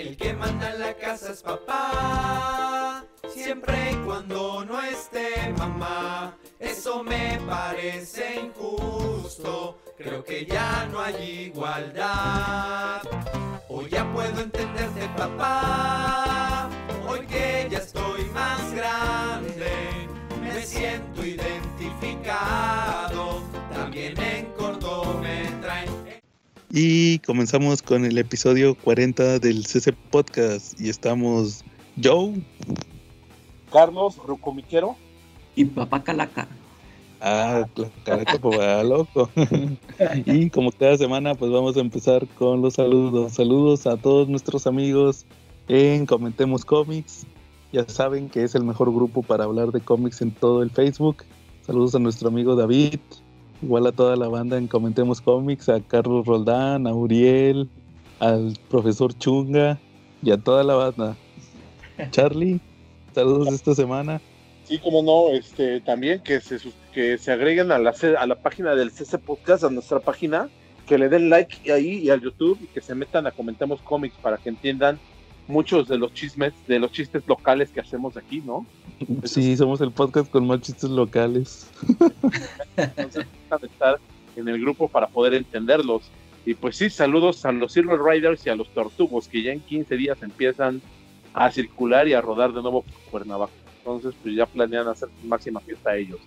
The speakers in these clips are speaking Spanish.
El que manda en la casa es papá, siempre y cuando no esté mamá. Eso me parece injusto, creo que ya no hay igualdad. Hoy ya puedo entenderte papá, hoy que ya estoy más grande, me siento identificado, también en corto me traen. Y comenzamos con el episodio 40 del CC Podcast. Y estamos Joe. Carlos Rucomiquero. Y papá Calaca. Ah, Calaca, pues loco. y como cada semana, pues vamos a empezar con los saludos. Saludos a todos nuestros amigos en Comentemos Comics. Ya saben que es el mejor grupo para hablar de cómics en todo el Facebook. Saludos a nuestro amigo David, igual a toda la banda en Comentemos Comics, a Carlos Roldán, a Uriel, al profesor Chunga y a toda la banda. Charlie, saludos de esta semana. Sí, como no, este, también que se, que se agreguen a la, a la página del CC Podcast, a nuestra página, que le den like ahí y al YouTube y que se metan a Comentemos Comics para que entiendan muchos de los chismes, de los chistes locales que hacemos aquí, ¿no? Sí, somos el podcast con más chistes locales. Entonces, estar en el grupo para poder entenderlos. Y pues sí, saludos a los Silver Riders y a los Tortugos, que ya en 15 días empiezan a circular y a rodar de nuevo por Cuernavaca. Entonces, pues ya planean hacer máxima fiesta a ellos.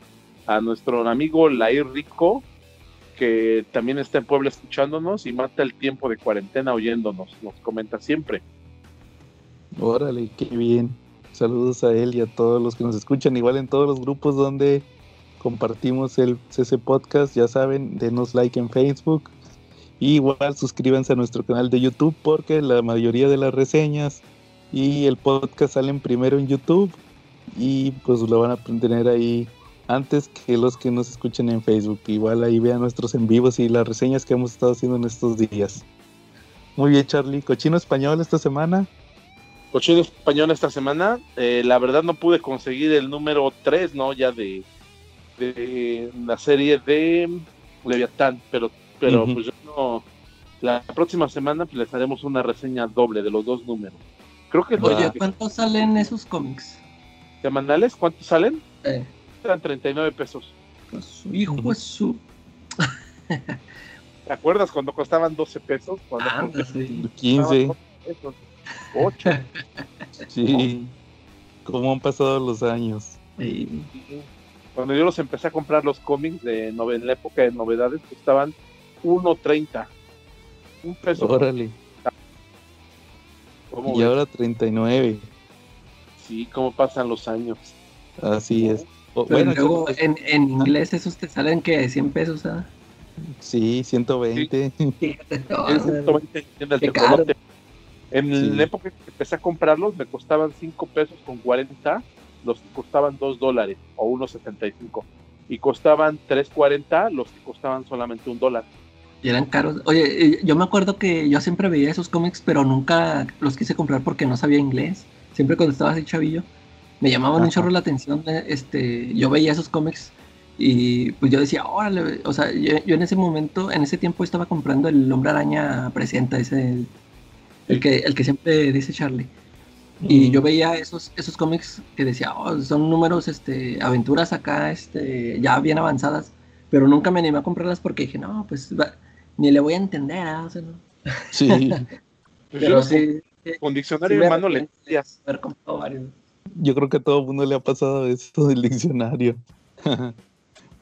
A nuestro amigo Lair Rico, que también está en Puebla escuchándonos y mata el tiempo de cuarentena oyéndonos, nos comenta siempre. Órale, qué bien. Saludos a él y a todos los que nos escuchan, igual en todos los grupos donde compartimos el CC Podcast, ya saben, denos like en Facebook. Y igual suscríbanse a nuestro canal de YouTube porque la mayoría de las reseñas y el podcast salen primero en YouTube y pues lo van a tener ahí antes que los que nos escuchen en Facebook. Igual ahí vean nuestros en vivos y las reseñas que hemos estado haciendo en estos días. Muy bien, Charlie. Cochino español esta semana. Cochino español esta semana. Eh, la verdad no pude conseguir el número 3, ¿no? Ya de, de la serie de Leviatán, pero, pero pues yo no. La próxima semana pues, les haremos una reseña doble de los dos números. Creo que Oye, ¿cuántos salen esos cómics? ¿Semanales? ¿Cuántos salen? Eh. Eran 39 pesos. Pues, hijo pues su. ¿Te acuerdas cuando costaban 12 pesos? Cuando ah, sí. 15. 8. sí. ¿Cómo han pasado los años? Sí. Cuando yo los empecé a comprar los cómics de en la época de novedades, costaban 1.30. Un peso. Órale. Y ves? ahora 39. Sí, cómo pasan los años. Así es. O, Pero bueno, luego eso- en, en inglés esos te salen que 100 pesos, ¿ah? sí, 120. No, Es 120 en el qué. En Sí. la época que empecé a comprarlos, me costaban 5 pesos con 40. Los que costaban 2 dólares o 1.75. Y costaban 3.40 los que costaban solamente un dólar. y eran caros. Oye, eh, yo me acuerdo que yo siempre veía esos cómics, pero nunca los quise comprar porque no sabía inglés. Siempre cuando estaba así chavillo, me llamaban un chorro la atención. eh, Este, yo veía esos cómics y pues yo decía, órale, o sea, yo, yo en ese momento, en ese tiempo estaba comprando el Hombre Araña Presenta, ese, el, que, el que siempre dice Charlie. Y yo veía esos, esos cómics que decía, oh, son números, este, aventuras acá, este, ya bien avanzadas, pero nunca me animé a comprarlas porque dije, no, pues va- ni le voy a entender, ¿ah? O sea, no. Sí, Pues Pero yo sí, sí, con diccionario sí me en mano le decías, yo creo que a todo el mundo le ha pasado esto del diccionario.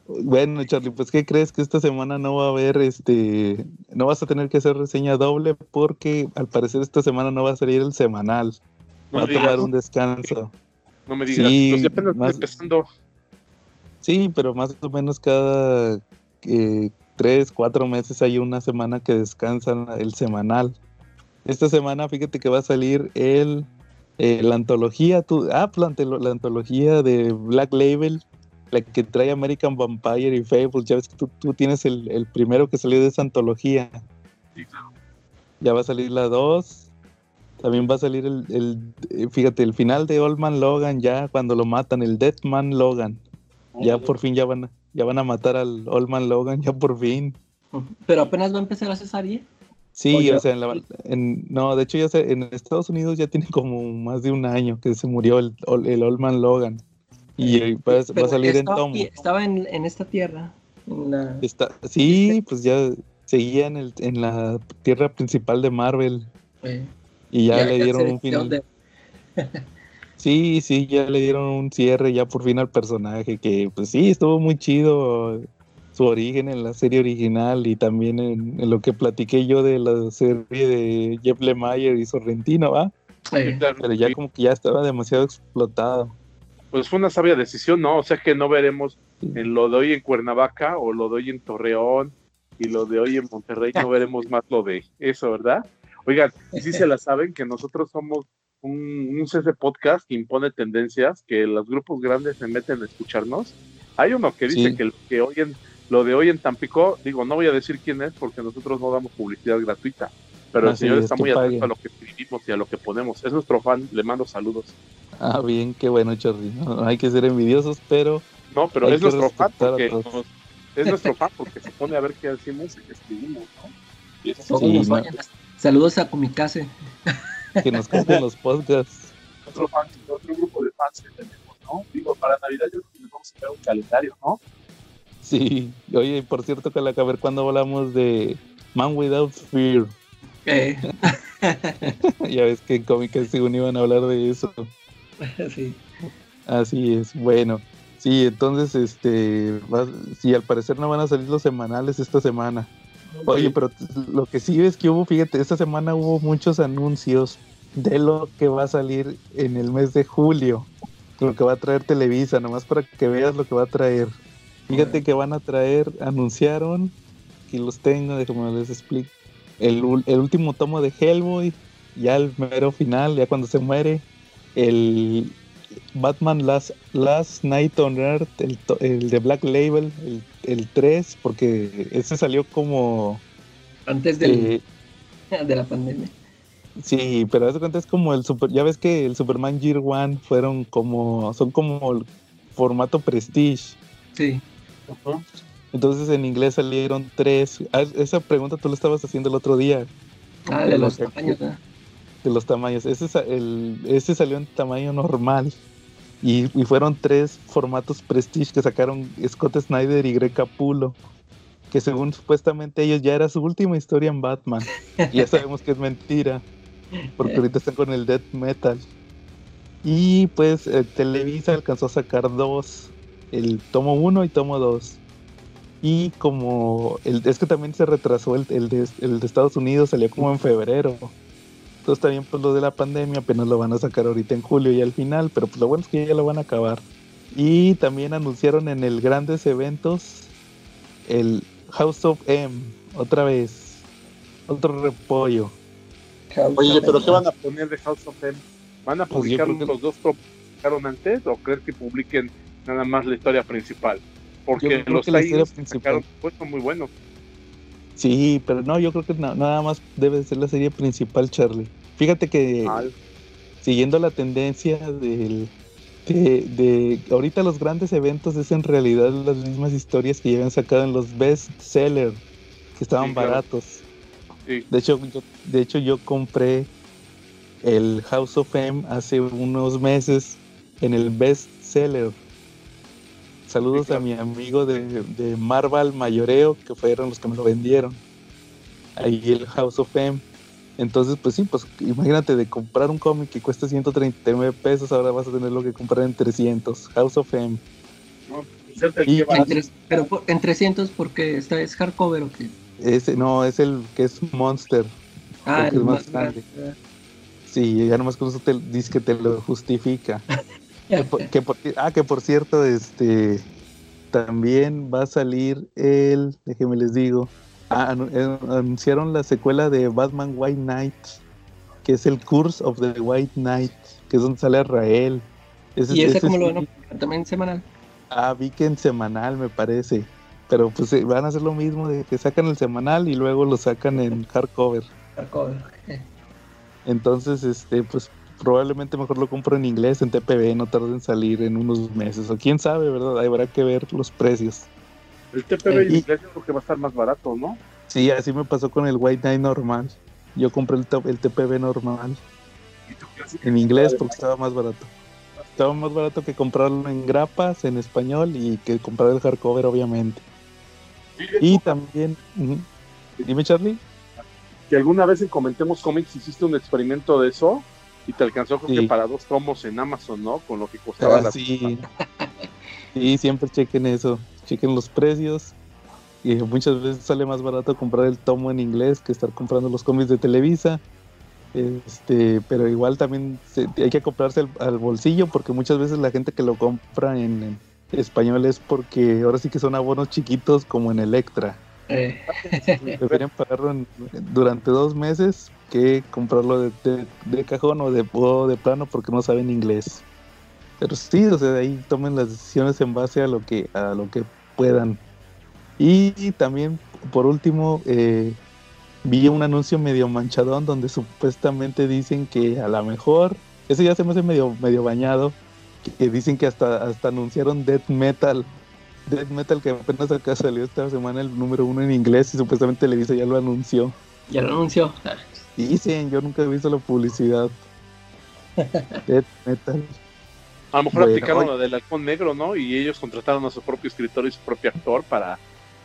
bueno, Charlie, pues ¿qué crees que esta semana no va a haber este no vas a tener que hacer reseña doble porque al parecer esta semana no va a salir el semanal. No va a tomar un descanso. no me digas. Sí, Pues apenas más- empezando. Sí, pero más o menos cada eh, tres, cuatro meses hay una semana que descansan el semanal. Esta semana, fíjate que va a salir el eh, la antología, tu, ah, la antología de Black Label, la que trae American Vampire y Fable. Ya ves que tú, tú tienes el, el primero que salió de esa antología. Sí, claro. Ya va a salir la 2. También va a salir el, el, eh, fíjate, el final de Old Man Logan, ya cuando lo matan, el Dead Man Logan. Ya por fin ya van a, ya van a matar al Old Man Logan, ya por fin. Pero apenas va a empezar a hacer serie. Sí, Oye, o sea, en la- en- no, de hecho ya se- en Estados Unidos ya tiene como más de un año que se murió el, el Old Man Logan. Y eh, va, a- va Pero a salir en tomo. estaba en, en esta tierra. en la- Está, sí, pues ya seguía en, el, en la tierra principal de Marvel eh, y ya, le dieron un final. de- Sí, sí, ya le dieron un cierre ya por fin al personaje que pues sí, estuvo muy chido su origen en la serie original y también en, en lo que platiqué yo de la serie de Jeff Lemire y Sorrentino, ¿va? eh, Pero ya como que ya estaba demasiado explotado. Pues fue una sabia decisión, ¿no? O sea que no veremos en lo de hoy en Cuernavaca o lo de hoy en Torreón y lo de hoy en Monterrey, no veremos más lo de eso, ¿verdad? Oigan, y sí se la saben que nosotros somos un, un CC podcast que impone tendencias, que los grupos grandes se meten a escucharnos. Hay uno que dice Sí. que, lo que hoy en, lo de hoy en Tampico, digo, no voy a decir quién es porque nosotros no damos publicidad gratuita, pero el señor es, está muy atento a lo que escribimos y a lo que ponemos. Es nuestro fan, le mando saludos. Ah, bien, qué bueno, Charly. No, hay que ser envidiosos, pero No, pero es nuestro fan porque nos- es nuestro fan porque se pone a ver qué hacemos y qué escribimos, ¿no? Y eso Sí, no. oyen. Saludos a Kumikase. que nos cuenten los podcasts. es otro fan, otro grupo de fans que tenemos, ¿no? Digo, para Navidad yo creo que nos vamos a crear un calendario, ¿no? Sí, oye, por cierto, que a ver cuando hablamos de Man Without Fear. Eh, ya ves que en cómics según iban a hablar de eso. sí. Así es, bueno. Sí, entonces, este, va- sí, al parecer no van a salir los semanales esta semana. Oye, pero lo que sí es que hubo, fíjate, esta semana hubo muchos anuncios de lo que va a salir en el mes de julio, lo que va a traer Televisa, nomás para que veas lo que va a traer. Fíjate que van a traer, anunciaron, aquí los tengo, déjame les explico, el, ul- el último tomo de Hellboy, ya el mero final, ya cuando se muere, el Batman Last, Last Night on Earth, el, to- el de Black Label, el, el 3, porque ese salió como... Antes del- eh, de la pandemia. Sí, pero de cuenta es como el super, ya ves que el Superman Year One fueron como, son como el formato Prestige. Sí. Entonces en inglés salieron tres. Ah, esa pregunta tú la estabas haciendo el otro día, Ah, de los Lo tamaños. ¿no? de los tamaños. Ese, el, ese salió en tamaño normal. Y, y fueron tres formatos Prestige que sacaron Scott Snyder y Greg Capullo. Que según supuestamente ellos ya era su última historia en Batman. Y ya sabemos que es mentira. Porque ahorita están con el Death Metal. Y pues eh, Televisa alcanzó a sacar dos. El tomo 1 y tomo 2. Y como el, es que también se retrasó el, el de, el de Estados Unidos, salió como en febrero. Entonces también pues lo de la pandemia apenas lo van a sacar ahorita en julio y al final, pero pues lo bueno es que ya lo van a acabar. Y también anunciaron en el grandes eventos el House of M, otra vez. Otro repollo. Oye, pero ¿qué van a poner de House of M? ¿Van a Pues publicar que- los dos que publicaron antes o crees que publiquen nada más la historia principal? Porque los que la sacaron son muy buenos. Sí, pero no, yo creo que na- nada más debe ser la serie principal, Charlie. Fíjate que siguiendo la tendencia del de, de ahorita los grandes eventos es en realidad las mismas historias que ya habían sacado en los best sellers que estaban Sí, claro. baratos. sí. De hecho, yo, de hecho yo compré el House of M hace unos meses en el best seller. Saludos a mi amigo de, de Marvel Mayoreo, que fueron los que me lo vendieron. Ahí el House of M. Entonces, pues sí, pues imagínate de comprar un cómic que cuesta 139 pesos, ahora vas a tener lo que comprar en 300. House of M. ¿no? Pues Y- En tres- pero en 300 porque esta es hardcover o qué. Ese, no, es el que es Monster. Ah, el es más más grande. Sí, ya nomás con eso te dice que te lo justifica. Que por- que por- ah, que por cierto, este también va a salir el, déjenme les digo, ah, eh, anunciaron la secuela de Batman White Knight, que es el Curse of the White Knight, que es donde sale Rael. Ese- ¿Y ese ese cómo lo van a? También semanal. Ah, vi que en semanal me parece. Pero pues eh, van a hacer lo mismo de que sacan el semanal y luego lo sacan en hardcover. Hardcover. Entonces, este, pues probablemente mejor lo compro en inglés, en TPB, no tarde en salir en unos meses. O quién sabe, ¿verdad? Habrá que ver los precios. El TPB Y- en inglés yo creo que va a estar más barato, ¿no? Sí, así me pasó con el White Knight normal. Yo compré el, el TPB normal. En inglés porque estaba más barato. Estaba más barato que comprarlo en grapas, en español y que comprar el hardcover, obviamente. Y también, dime Charlie. Que alguna vez en Comentemos Comics hiciste un experimento de eso y te alcanzó creo que para dos tomos en Amazon, ¿no? Con lo que costaba ah, la sí. sí, siempre chequen eso, chequen los precios. Y muchas veces sale más barato comprar el tomo en inglés que estar comprando los cómics de Televisa. Este, pero igual también hay que comprarse al, bolsillo porque muchas veces la gente que lo compra en, español es porque ahora sí que son abonos chiquitos como en Electra. Eh. Deberían pagarlo durante dos meses que comprarlo de, cajón o de, de plano porque no saben inglés. Pero sí, o sea, ahí tomen las decisiones en base a lo que, a lo que puedan. Y también, por último, eh, vi un anuncio medio manchadón donde supuestamente dicen que a lo mejor, ese ya se me hace medio, medio bañado, que dicen que hasta, hasta anunciaron Death Metal. Death Metal que apenas acá salió esta semana el número uno en inglés y supuestamente Televisa ya lo anunció. Ya lo anunció. Dicen, yo nunca he visto la publicidad. Death Metal. A lo mejor aplicaron lo del halcón negro, ¿no? Y ellos contrataron a su propio escritor y su propio actor para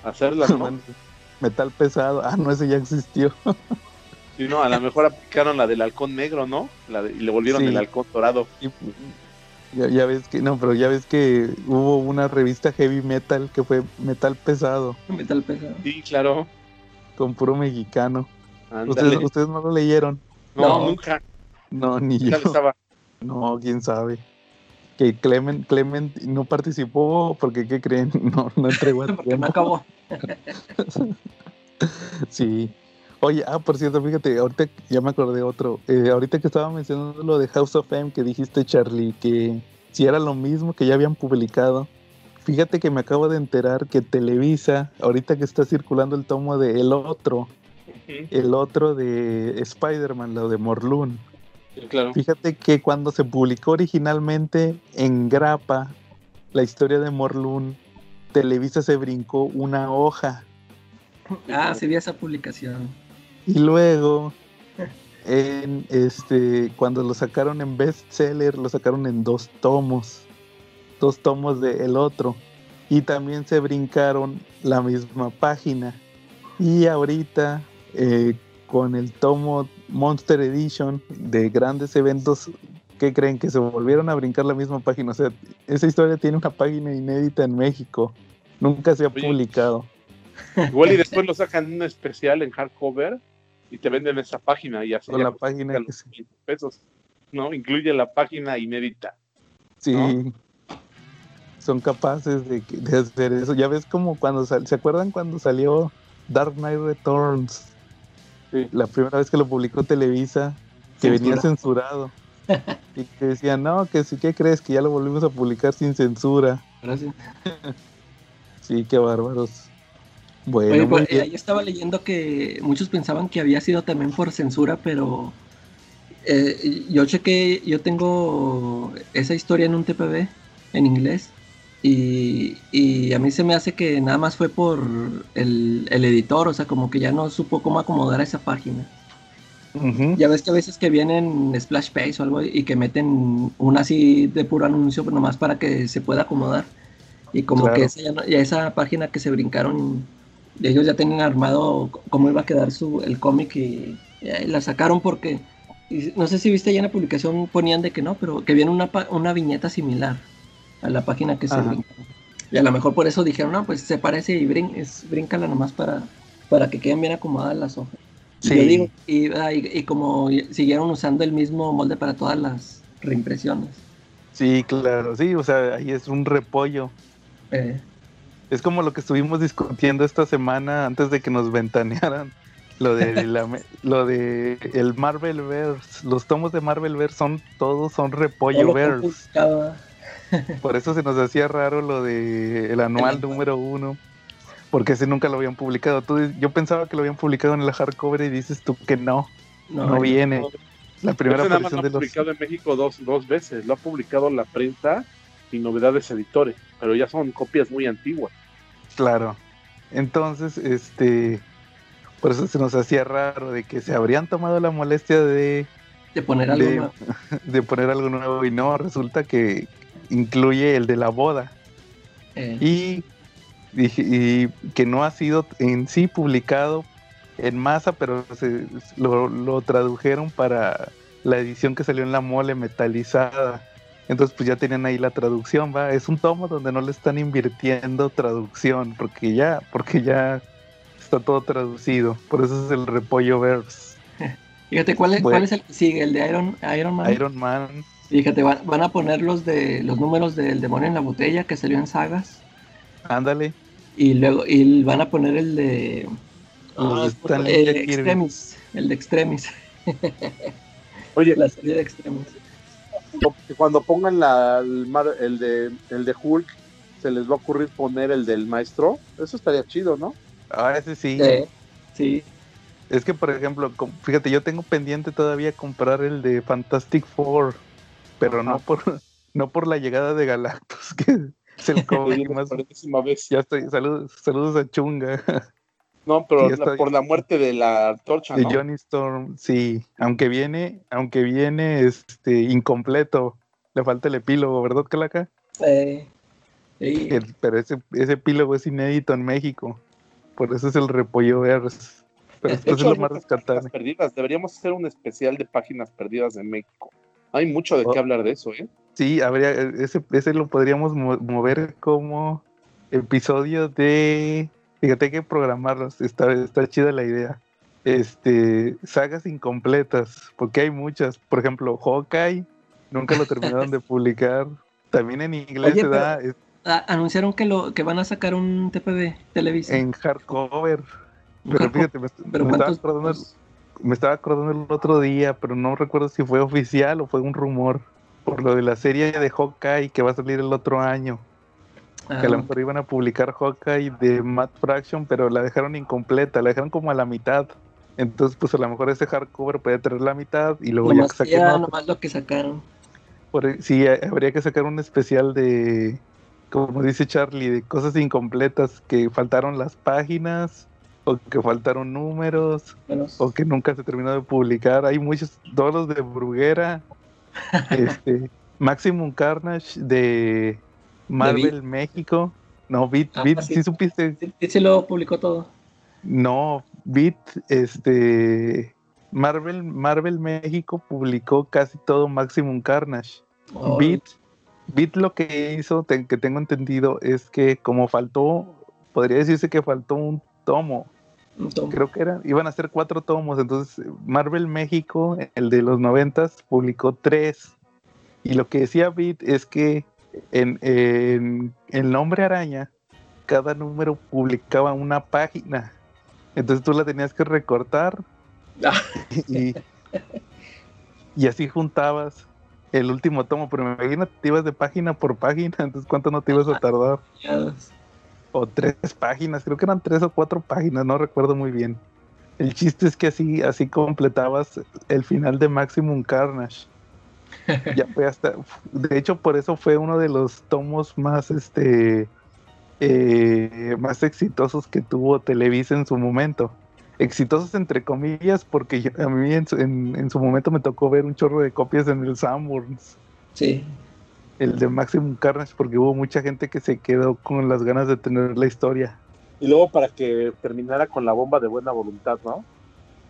hacerla, ¿no? Metal pesado. Ah, no, ese ya existió. sí, no, a lo mejor aplicaron la del halcón negro, ¿no? La y le volvieron el halcón dorado. ya, ves que, no, pero ya ves que hubo una revista heavy metal que fue metal pesado. Metal pesado. Sí, claro. Con puro mexicano. ¿Ustedes, ¿Ustedes, no lo leyeron? No, nunca. No, ni yo. No, quién sabe que Clement, Clement no participó porque, ¿qué creen? No, no entregó el Porque no acabó. sí. Oye, ah, por cierto, fíjate, ahorita ya me acordé otro. Eh, ahorita que estaba mencionando lo de House of M que dijiste, Charlie, que si era lo mismo que ya habían publicado. Fíjate que me acabo de enterar que Televisa, ahorita que está circulando el tomo de El Otro, el otro de Spider-Man, lo de Morlun, Fíjate que cuando se publicó originalmente en Grapa la historia de Morlun, Televisa se brincó una hoja. Ah, se vio esa publicación. Y luego, en este, cuando lo sacaron en bestseller, lo sacaron en dos tomos. Dos tomos de el otro. Y también se brincaron la misma página. Y ahorita, eh, con el tomo Monster Edition de grandes eventos que creen que se volvieron a brincar la misma página. O sea, esa historia tiene una página inédita en México. Nunca se ha publicado. Igual y después lo sacan en un especial en hardcover y te venden esa página y así. Con la página que pesos, ¿no? Incluye la página inédita. Sí. Son capaces de, de, hacer eso. Ya ves como cuando ¿se acuerdan cuando salió Dark Knight Returns? La primera vez que lo publicó Televisa, que venía censurado. y que decían, no, que sí, ¿qué crees? Que ya lo volvimos a publicar sin censura. Gracias. sí, qué bárbaros. Bueno, pues, ahí estaba leyendo que muchos pensaban que había sido también por censura, pero eh, yo chequé, yo tengo esa historia en un TPB en inglés y, a mí se me hace que nada más fue por el, editor, o sea, como que ya no supo cómo acomodar esa página. Ya ves que a veces que vienen splash page o algo y que meten una así de puro anuncio, pero nomás para que se pueda acomodar. Y como que esa, ya, esa página que se brincaron, ellos ya tenían armado cómo iba a quedar su, el cómic y, la sacaron porque, no sé si viste ya en la publicación ponían de que no, pero que viene una, una viñeta similar a la página que se brinca. Y a lo mejor por eso dijeron, no, pues se parece y brin es, bríncala nomás para, para que queden bien acomodadas las hojas. Sí. Y, ah, y, como siguieron usando el mismo molde para todas las reimpresiones. Sí, claro, sí, o sea, ahí es un repollo. Eh. Es como lo que estuvimos discutiendo esta semana antes de que nos ventanearan. Lo de lo de el Marvelverse, los tomos de Marvelverse son todos son repollo verse. Por eso se nos hacía raro lo de el anual número uno. Porque ese nunca lo habían publicado. Tú, yo pensaba que lo habían publicado en el hardcover y dices tú que no. No, viene. La primera aparición de los. Lo ha publicado en México dos, dos veces. Lo ha publicado la prensa y novedades editores. Pero ya son copias muy antiguas. Claro. Entonces, este. Por eso se nos hacía raro de que se habrían tomado la molestia de, De poner algo de, nuevo. de poner algo nuevo y no, resulta que incluye el de la boda Eh, y, y- y que no ha sido en sí publicado en masa, pero se- lo, lo tradujeron para la edición que salió en la mole metalizada. Entonces pues ya tenían ahí la traducción, va. Es un tomo donde no le están invirtiendo traducción, porque ya, porque ya está todo traducido. Por eso es el repollo verse. Fíjate, ¿cuál es, Bueno. cuál es el que sigue? El de Iron, Iron Man. Iron Man, Fíjate, van, van a poner los de los números del demonio en la botella que salió en sagas. ándale. Y luego y van a poner el de ah, el de. Extremis. El de Extremis. Oye, La serie de Extremis. cuando pongan la, el, mar- el de, el de Hulk, se les va a ocurrir poner el del maestro. Eso estaría chido, ¿no? Ah, ese sí. Sí. Sí. Es que, por ejemplo, fíjate, yo tengo pendiente todavía comprar el de Fantastic Four, pero no por no por la llegada de Galactus, que es el cómic más... Enésima vez. Ya estoy, saludos, saludos a Chunga, No, pero la- por la muerte de la antorcha, de ¿no? Johnny Storm, sí, aunque viene, aunque viene este incompleto, le falta el epílogo, ¿verdad, Calaca? Eh, sí. El- pero ese, ese epílogo es inédito en México, por eso es el repollo verse. Pero De esto es lo más rescatable. páginas perdidas. Deberíamos hacer un especial de páginas perdidas de México. Hay mucho de Oh. qué hablar de eso, ¿eh? Sí, habría, ese, ese lo podríamos mo- mover como episodio de. Fíjate, hay que programarlos. Está, está chida la idea. Este, sagas incompletas, porque hay muchas. Por ejemplo, Hawkeye, nunca lo terminaron de publicar. También en inglés Oye, se da es- anunciaron que lo que van a sacar un TPB Televisa. en hardcover. Pero hardcover. fíjate, me, pero me me estaba acordando el otro día, pero no recuerdo si fue oficial o fue un rumor. Por lo de la serie de Hawkeye que va a salir el otro año. Ah, que a lo mejor iban a publicar Hawkeye de Matt Fraction, pero la dejaron incompleta, la dejaron como a la mitad. Entonces, pues a lo mejor ese hardcover puede tener la mitad y luego ya que saquen ya, otro, nomás lo que sacaron. por- sí, habría que sacar un especial de, como dice Charlie, de cosas incompletas, que faltaron las páginas, o que faltaron números, Bueno, o que nunca se terminó de publicar. Hay muchos, todos los de Bruguera, este, Maximum Carnage de Marvel México. No, Beat, Ah, Beat, sí. ¿sí supiste? sí, lo publicó todo. No, Beat, este, Marvel, Marvel México publicó casi todo Maximum Carnage. Oh, Beat, Beat lo que hizo, te- que tengo entendido, es que como faltó, podría decirse que faltó un tomo, un tomo. Creo que eran, iban a ser cuatro tomos, entonces Marvel México, el de los noventas, publicó tres. Y lo que decía Beat es que en, en el nombre araña, cada número publicaba una página. Entonces tú la tenías que recortar Ah. y, y así juntabas el último tomo. Pero imagínate, te ibas de página por página, entonces cuánto no te ibas a tardar. O tres páginas, creo que eran tres o cuatro páginas, no recuerdo muy bien. El chiste es que así, así completabas el final de Maximum Carnage. Ya fue hasta, de hecho, por eso fue uno de los tomos más, este, eh, más exitosos que tuvo Televisa en su momento. Exitosos entre comillas, porque a mí en su, en- en su momento me tocó ver un chorro de copias en el Sanborns, Sí. El de Maximum Carnage, porque hubo mucha gente que se quedó con las ganas de tener la historia. Y luego para que terminara con la bomba de buena voluntad, ¿no?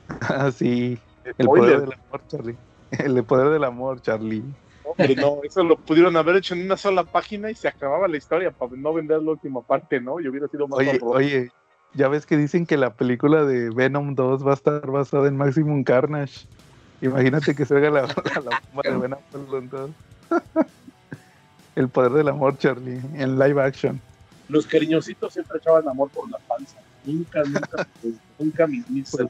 Así, el Spoiler. poder del amor, Charlie. El poder del amor, Charlie. Hombre, no, eso lo pudieron haber hecho en una sola página y se acababa la historia para no vender la última parte, ¿no? Y hubiera sido más Oye, oye, ya ves que dicen que la película de Venom 2 va a estar basada en Maximum Carnage. Imagínate que salga la, la, la bomba de Venom 2. El poder del amor, Charlie, en live action. Los cariñositos siempre echaban amor por la panza. Nunca, nunca, nunca mis Pues-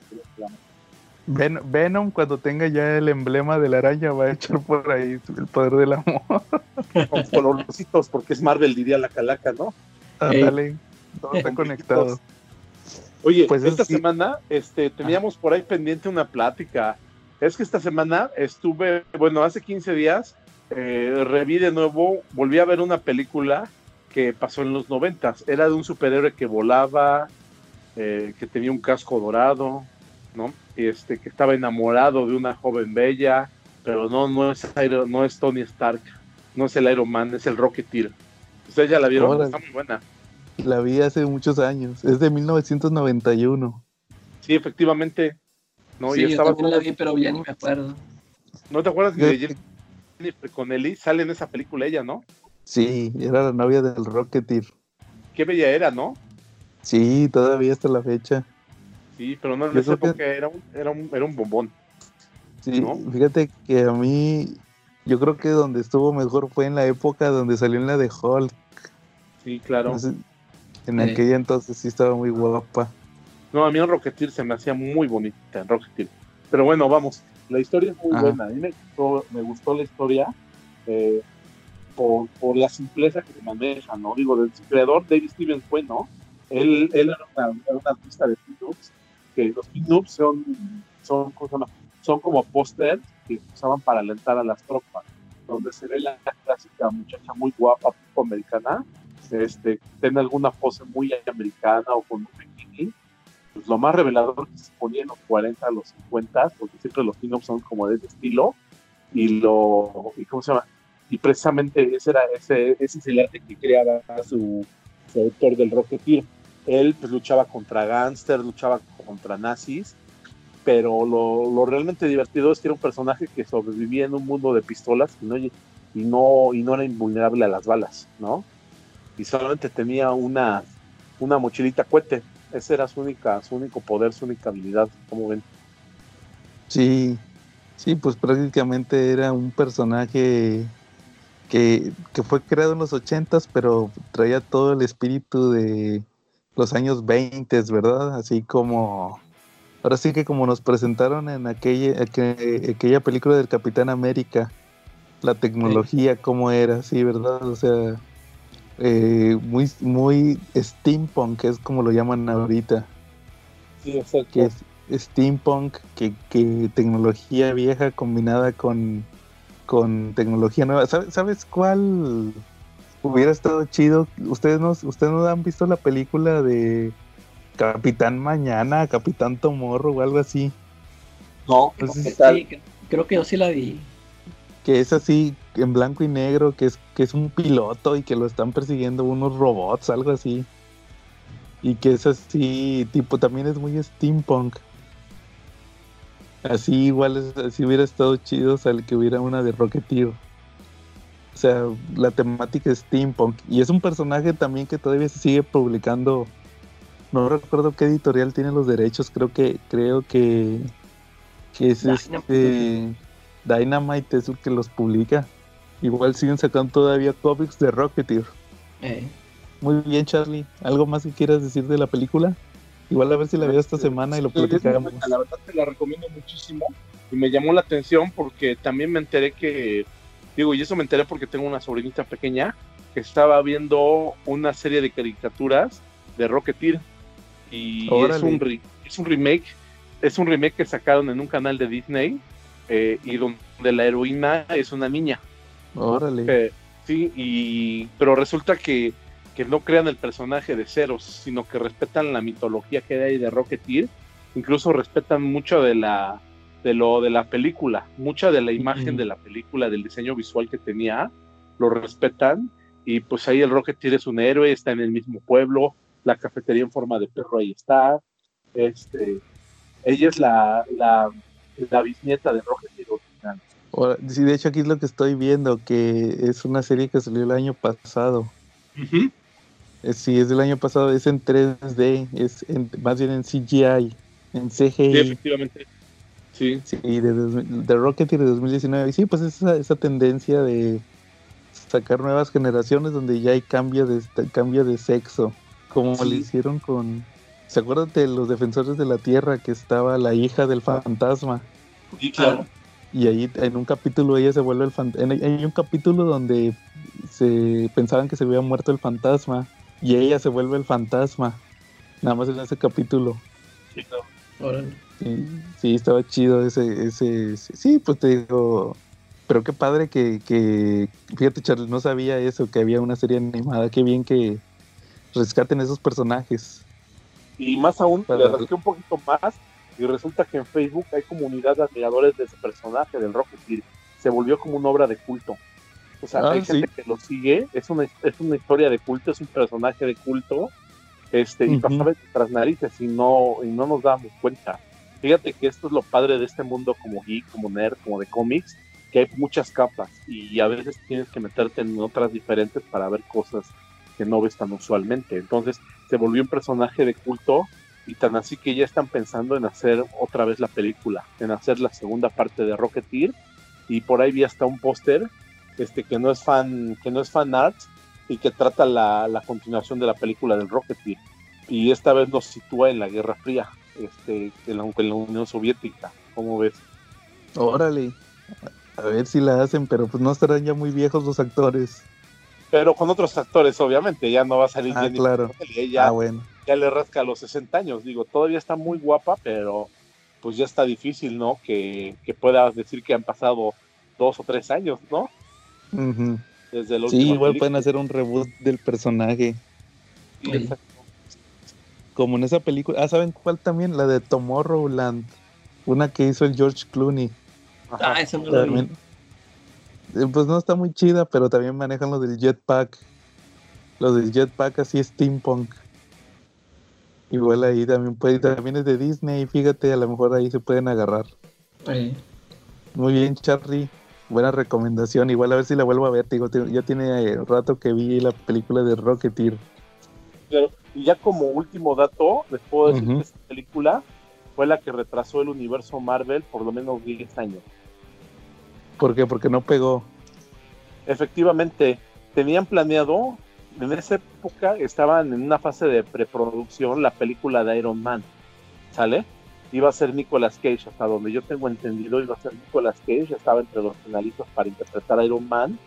Ven- Venom, cuando tenga ya el emblema de la araña, va a echar por ahí el poder del amor. con colorcitos, porque es Marvel, diría la calaca, ¿no? Ándale, todo está Con conectado. Oye, Pues esta sí. semana este, teníamos por ahí pendiente una plática. Es que esta semana estuve, bueno, hace 15 días, eh, reví de nuevo, volví a ver una película que pasó en los noventas. Era de un superhéroe que volaba eh, que tenía un casco dorado, ¿no? Este, que estaba enamorado de una joven bella, pero no, no es, no es Tony Stark, no es el Iron Man, es el Rocketeer. Ustedes ya la vieron, está muy buena. La vi hace muchos años, es de 1991. Sí, efectivamente. No, sí, yo, estaba también la vi, pero ya ni me acuerdo. ¿No te acuerdas de Jennifer Connelly? Sale en esa película ella, ¿no? Sí, era la novia del Rocketeer. Qué bella era, ¿no? Sí, todavía hasta la fecha. Sí, pero no en esa época era, un, era, un, era un bombón. Sí, fíjate que a mí, yo creo que donde estuvo mejor fue en la época donde salió en la de Hulk. Sí, claro. en aquella entonces sí estaba muy guapa. No, a mí en Rocketeer se me hacía muy bonita en Rocketeer. Pero bueno, vamos, la historia es muy buena. A mí me gustó, me gustó la historia eh, por, por, la simpleza que se maneja, ¿no? Digo, del creador David Stevens fue, ¿no? Él, él era, una, artista de pin-ups, que los pin-ups son, son, son como pósters que usaban para alentar a las tropas, donde se ve la clásica muchacha muy guapa, tipo americana, este, tiene alguna pose muy americana o con un bikini, pues lo más revelador que se ponía en los 40, los 50, porque siempre los pin son como de ese estilo, y lo, y ¿cómo se llama? Y precisamente ese era ese, ese es el arte que creaba su, su autor del Rocketeer. Él pues luchaba contra gángsters, luchaba contra nazis, pero lo, lo, realmente divertido es que era un personaje que sobrevivía en un mundo de pistolas y no, y no, y no era invulnerable a las balas, ¿no? y solamente tenía una, una mochilita cohete. Ese era su única, su único poder, su única habilidad, como ven. Sí, sí, pues prácticamente era un personaje que, que fue creado en los ochentas, pero traía todo el espíritu de los años 20, ¿verdad? Así como, ahora sí que como nos presentaron en aquella, aquella película del Capitán América, la tecnología, cómo era, sí, ¿verdad? O sea, eh, muy, muy steampunk, que es como lo llaman ahorita. Sí, exacto. Que es steampunk, que, que tecnología vieja combinada con, con tecnología nueva. ¿Sabes, cuál hubiera estado chido? Ustedes no, ustedes no han visto la película de Capitán Mañana, Capitán Tomorro o algo así. No, creo que yo sí la vi que es así en blanco y negro, que es, que es un piloto y que lo están persiguiendo unos robots, algo así. Y que es así, tipo, también es muy steampunk. Así igual, así hubiera estado chido o que hubiera una de Rocketeer. O sea, la temática es steampunk. Y es un personaje también que todavía se sigue publicando. No recuerdo qué editorial tiene los derechos, creo que, creo que, que es este... Dynamite es el que los publica. Igual siguen sacando todavía cómics de Rocketeer. Eh. Muy bien, Charlie. ¿Algo más que quieras decir de la película? Igual a ver si la veo esta semana y lo platicamos. La verdad te la recomiendo muchísimo y me llamó la atención porque también me enteré que, digo, y eso me enteré porque tengo una sobrinita pequeña que estaba viendo una serie de caricaturas de Rocketeer y es un, es un remake, es un remake que sacaron en un canal de Disney eh, y donde la heroína es una niña. Órale. Eh, sí, y, pero resulta que, que, no crean el personaje de ceros, sino que respetan la mitología que hay de Rocketeer, incluso respetan mucho de la de lo de la película, mucha de la imagen de la película, del diseño visual que tenía, lo respetan y pues ahí el Rocketeer es un héroe, está en el mismo pueblo, la cafetería en forma de perro ahí está, este, ella es la, la la bisnieta de. Sí, de hecho aquí es lo que estoy viendo, que es una serie que salió el año pasado. Eh, sí, es del año pasado, es en 3D, es más bien en CGI, en CGI. Sí, efectivamente. Sí. Sí, de, de Rocket y de 2019. Sí, pues esa, esa tendencia de sacar nuevas generaciones donde ya hay cambio de, cambio de sexo, como le hicieron con ¿Se acuerdan de los defensores de la tierra que estaba la hija del fantasma? Sí, claro. Y ahí en un capítulo ella se vuelve el fantasma. Hay un capítulo donde se pensaban que se había muerto el fantasma y ella se vuelve el fantasma. Nada más en ese capítulo. Sí, sí, estaba chido ese, ese, Sí, pues te digo. Pero qué padre que, que. Fíjate, Charles, no sabía eso, que había una serie animada. Qué bien que rescaten esos personajes. Y más aún, Para- le rasqué un poquito más y resulta que en Facebook hay comunidad de admiradores de ese personaje, del Rocketeer. Se volvió como una obra de culto. O sea, Ah, hay gente sí. que lo sigue, es una, es una historia de culto, es un personaje de culto, este, y pasaba nuestras narices y no, y no nos dábamos cuenta. Fíjate que esto es lo padre de este mundo como geek, como nerd, como de cómics, que hay muchas capas y a veces tienes que meterte en otras diferentes para ver cosas que no ves tan usualmente. Entonces se volvió un personaje de culto y tan así que ya están pensando en hacer otra vez la película, en hacer la segunda parte de Rocketeer y por ahí vi hasta un póster este que no es fan que no es fan art y que trata la, la continuación de la película del Rocketeer y esta vez nos sitúa en la Guerra Fría, este en la, en la Unión Soviética. ¿Cómo ves? Órale. A ver si la hacen, pero pues no estarán ya muy viejos los actores. Pero con otros actores, obviamente, ya no va a salir Ah, Jennifer claro. Connelly, ella Ah, bueno. Ya le rasca a los 60 años. Digo, todavía está muy guapa, pero pues ya está difícil, ¿no? Que, que puedas decir que han pasado dos o tres años, ¿no? Ujú. Desde la Sí, igual película. pueden hacer un reboot del personaje. Sí. Como en esa película. Ah, ¿saben cuál también? La de Tomorrowland. Una que hizo el George Clooney. Ajá. Ah, eso no lo vi. También- Eh, Pues no está muy chida, pero también manejan lo del jetpack. Lo del jetpack así steampunk. Igual ahí también puede, también es de Disney, fíjate, a lo mejor ahí se pueden agarrar. Muy bien, Charlie. Buena recomendación. Igual a ver si la vuelvo a ver. Te digo, ya tiene eh, rato que vi la película de Rocketeer. Pero, y ya como último dato, les puedo decir que esta película fue la que retrasó el universo Marvel por lo menos 10 años. ¿Por qué? Porque no pegó. Efectivamente, tenían planeado, en esa época estaban en una fase de preproducción la película de Iron Man, ¿sale? Iba a ser Nicolas Cage, hasta donde yo tengo entendido, iba a ser Nicolas Cage, estaba entre los finalistas para interpretar a Iron Man,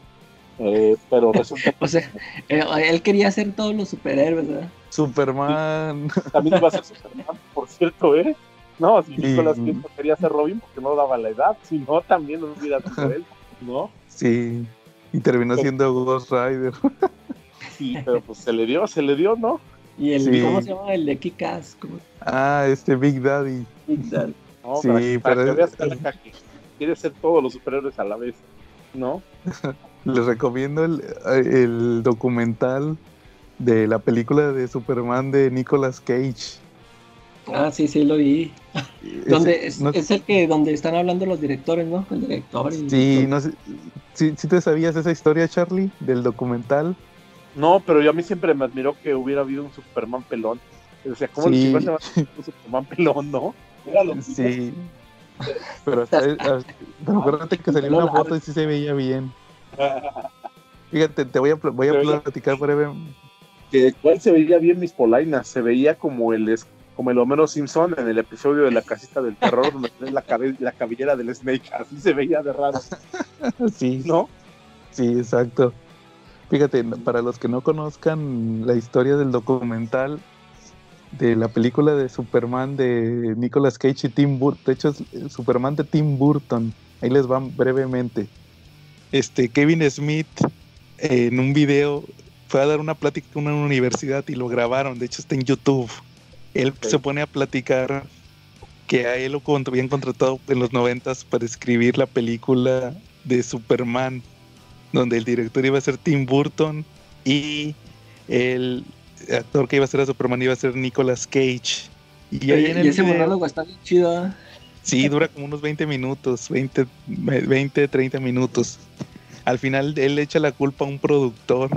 eh, pero resulta o sea, eh, él quería hacer todos los superhéroes, ¿verdad? Superman. que también iba a ser Superman, por cierto, ¿eh? No, si Sí. Nicolas Cage no quería ser Robin porque no daba la edad, si no, también lo hubiera sido él, ¿no? sí. Y terminó siendo Ghost Rider. Sí, pero pues se le dio, se le dio, ¿no? Y el, Sí. ¿cómo se llama? El de Kikas. Ah, este Big Daddy. No, Sí, para, que- para pero que es- veas Calaca, que quiere ser todos los superhéroes a la vez, ¿no? Les recomiendo el, el documental de la película de Superman de Nicolas Cage. Ah, sí, sí, lo vi. Donde es, no- es el que donde están hablando los directores, ¿no? El director. Y Sí, no sé. ¿Sí, sí te sabías esa historia, Charlie, del documental? No, pero yo a mí siempre me admiró que hubiera habido un Superman pelón. O sea, ¿cómo Sí. sí. se va a hacer un Superman pelón, no? Era lo mismo. Sí. Pero, hasta- hasta- pero acuérdate que salió una foto y sí se veía bien. Fíjate, te voy a, voy a platicar breve. que cuál se veía bien mis polainas, se veía como el es- como el Homero Simpson en el episodio de la casita del terror donde tiene la, cabe- la cabellera del Snake, así se veía de raro, Sí, ¿no? sí, exacto. Fíjate, para los que no conozcan la historia del documental de la película de Superman de Nicolas Cage y Tim Burton, de hecho es el Superman de Tim Burton, ahí les van brevemente. Este Kevin Smith eh, en un video fue a dar una plática en una universidad y lo grabaron, de hecho está en YouTube. Él se pone a platicar que a él lo habían contratado en los noventas para escribir la película de Superman, donde el director iba a ser Tim Burton y el actor que iba a ser a Superman iba a ser Nicolas Cage. Y ahí en y ese video- monólogo está bien chido. ¿eh? Sí, dura como unos 20 minutos, 20, 20, 30 minutos. Al final él echa la culpa a un productor,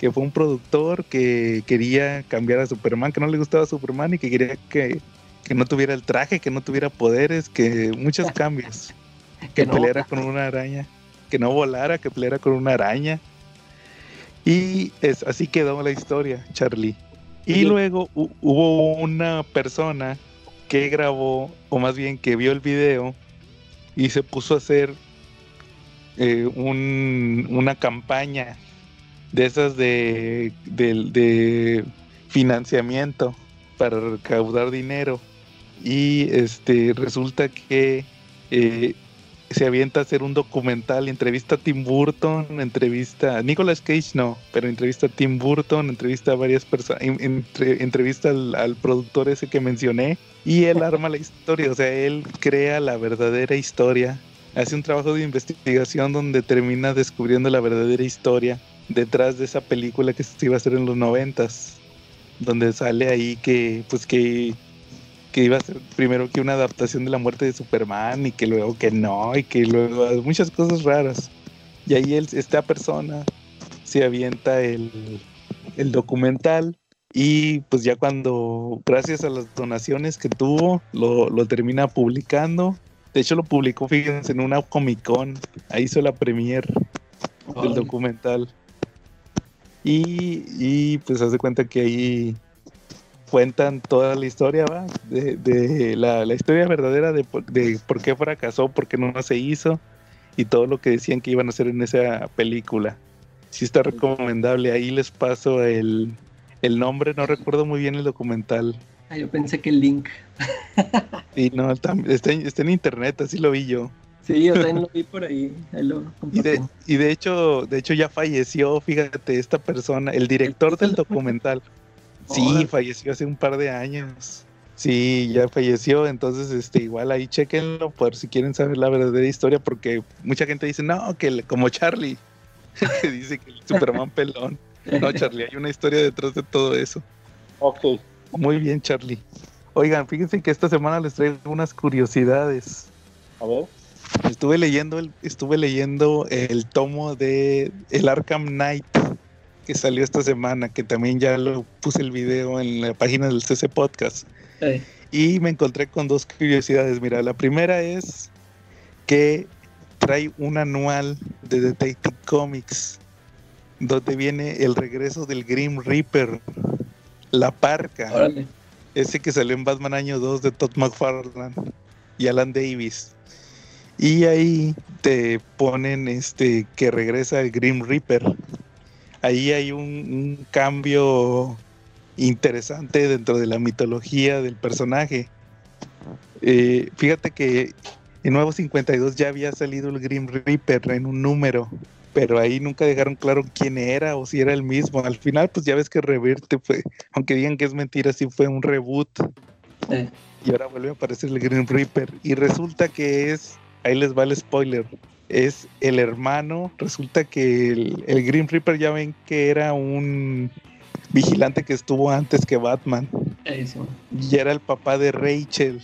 que fue un productor que quería cambiar a Superman, que no le gustaba Superman y que quería que, que no tuviera el traje, que no tuviera poderes, que muchos cambios. Que Que no peleara con una araña, que no volara, que peleara con una araña. Y es, así quedó la historia, Charlie. Y luego hu- hubo una persona que grabó, o más bien que vio el video y se puso a hacer eh, un- una campaña de esas de, de- de financiamiento para recaudar dinero. Y este resulta que eh, se avienta a hacer un documental, entrevista a Tim Burton, entrevista a Nicolas Cage, no, pero entrevista a Tim Burton, entrevista a varias personas, entrevista al, al, productor ese que mencioné y él arma la historia, o sea, él crea la verdadera historia, hace un trabajo de investigación donde termina descubriendo la verdadera historia detrás de esa película que se iba a hacer en los noventas, donde sale ahí que, pues que que iba a ser primero que una adaptación de la muerte de Superman y que luego que no y que luego muchas cosas raras. Y ahí él, esta persona se avienta el, el documental y pues ya cuando, gracias a las donaciones que tuvo, lo, lo termina publicando. De hecho lo publicó, fíjense, en una Comic Con. Ahí hizo la premier del documental. Y, y pues hace cuenta que ahí cuentan toda la historia, ¿va? De, la, historia verdadera de, de, por qué fracasó, por qué no se hizo y todo lo que decían que iban a hacer en esa película. Sí está recomendable, ahí les paso el, nombre, no recuerdo muy bien el documental. Ah, yo pensé que el link. sí, no, está, está, en internet, así lo vi yo. Sí, yo también lo vi por ahí. y, de, y de hecho, de hecho ya falleció, fíjate, esta persona, el director del documental. Sí, falleció hace un par de años. Sí, ya falleció, entonces este igual ahí chequenlo por si quieren saber la verdadera historia, porque mucha gente dice, no, que como Charlie, que dice que el Superman pelón. No, Charlie, hay una historia detrás de todo eso. Ok. Muy bien, Charlie. Oigan, fíjense que esta semana les traigo unas curiosidades. A ver. Estuve leyendo el, estuve leyendo el tomo de el Arkham Knight que salió esta semana, que también ya lo puse el video en la página del CC Podcast. Y me encontré con dos curiosidades. Mira, la primera es que trae un anual de Detective Comics donde viene el regreso del Grim Reaper, la parca, ese que salió en Batman año 2 de Todd McFarlane y Alan Davis. Y ahí te ponen este que regresa el Grim Reaper ahí hay un, cambio interesante dentro de la mitología del personaje. Eh, fíjate que en Nuevo 52 ya había salido el Grim Reaper en un número, pero ahí nunca dejaron claro quién era o si era el mismo. Al final, pues ya ves que Reverte fue, aunque digan que es mentira, sí fue un reboot. Y ahora vuelve a aparecer el Grim Reaper. Y resulta que es, ahí les va el spoiler, es el hermano. Resulta que el, el Green Reaper ya ven que era un vigilante que estuvo antes que Batman. Y era el papá de Rachel,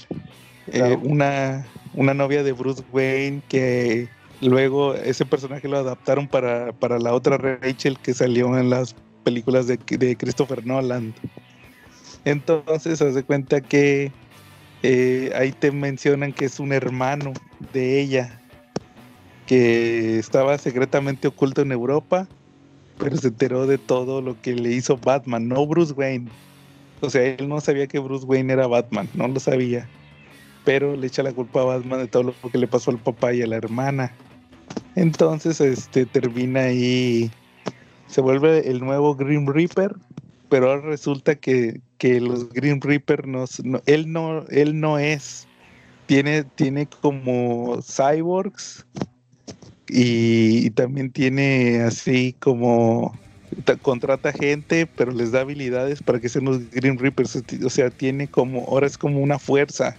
eh, una, una novia de Bruce Wayne que luego ese personaje lo adaptaron para, para la otra Rachel que salió en las películas de, de Christopher Nolan. Entonces, hace cuenta que eh, ahí te mencionan que es un hermano de ella que estaba secretamente oculto en Europa, pero se enteró de todo lo que le hizo Batman, no Bruce Wayne. O sea, él no sabía que Bruce Wayne era Batman, no lo sabía. Pero le echa la culpa a Batman de todo lo que le pasó al papá y a la hermana. Entonces, este termina ahí. Se vuelve el nuevo Grim Reaper. Pero ahora resulta que, que los Grim Reaper no, él no, él no es. Tiene, tiene como cyborgs y, también tiene así como contrata gente, pero les da habilidades para que sean los Green Reapers. O sea, tiene como, ahora es como una fuerza.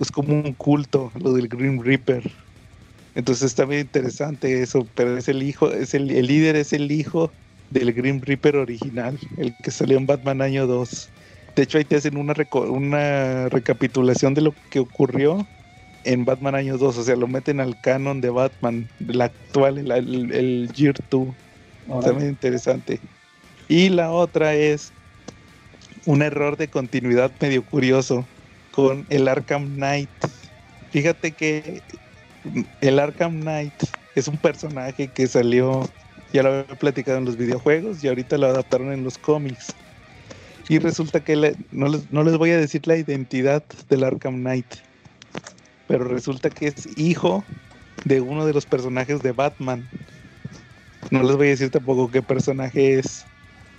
Es, como un culto lo del Green Reaper. Entonces está bien interesante eso, pero es el hijo, es el, el líder es el hijo del Green Reaper original, el que salió en Batman año 2. De hecho, ahí te hacen una, una recapitulación de lo que ocurrió en Batman Año 2, o sea, lo meten al canon de Batman, el actual, el, el, Year 2. También interesante. Y la otra es un error de continuidad medio curioso con el Arkham Knight. Fíjate que el Arkham Knight es un personaje que salió, ya lo había platicado en los videojuegos y ahorita lo adaptaron en los cómics. Y resulta que no, les, no les voy a decir la identidad del Arkham Knight, pero resulta que es hijo de uno de los personajes de Batman. No les voy a decir tampoco qué personaje es.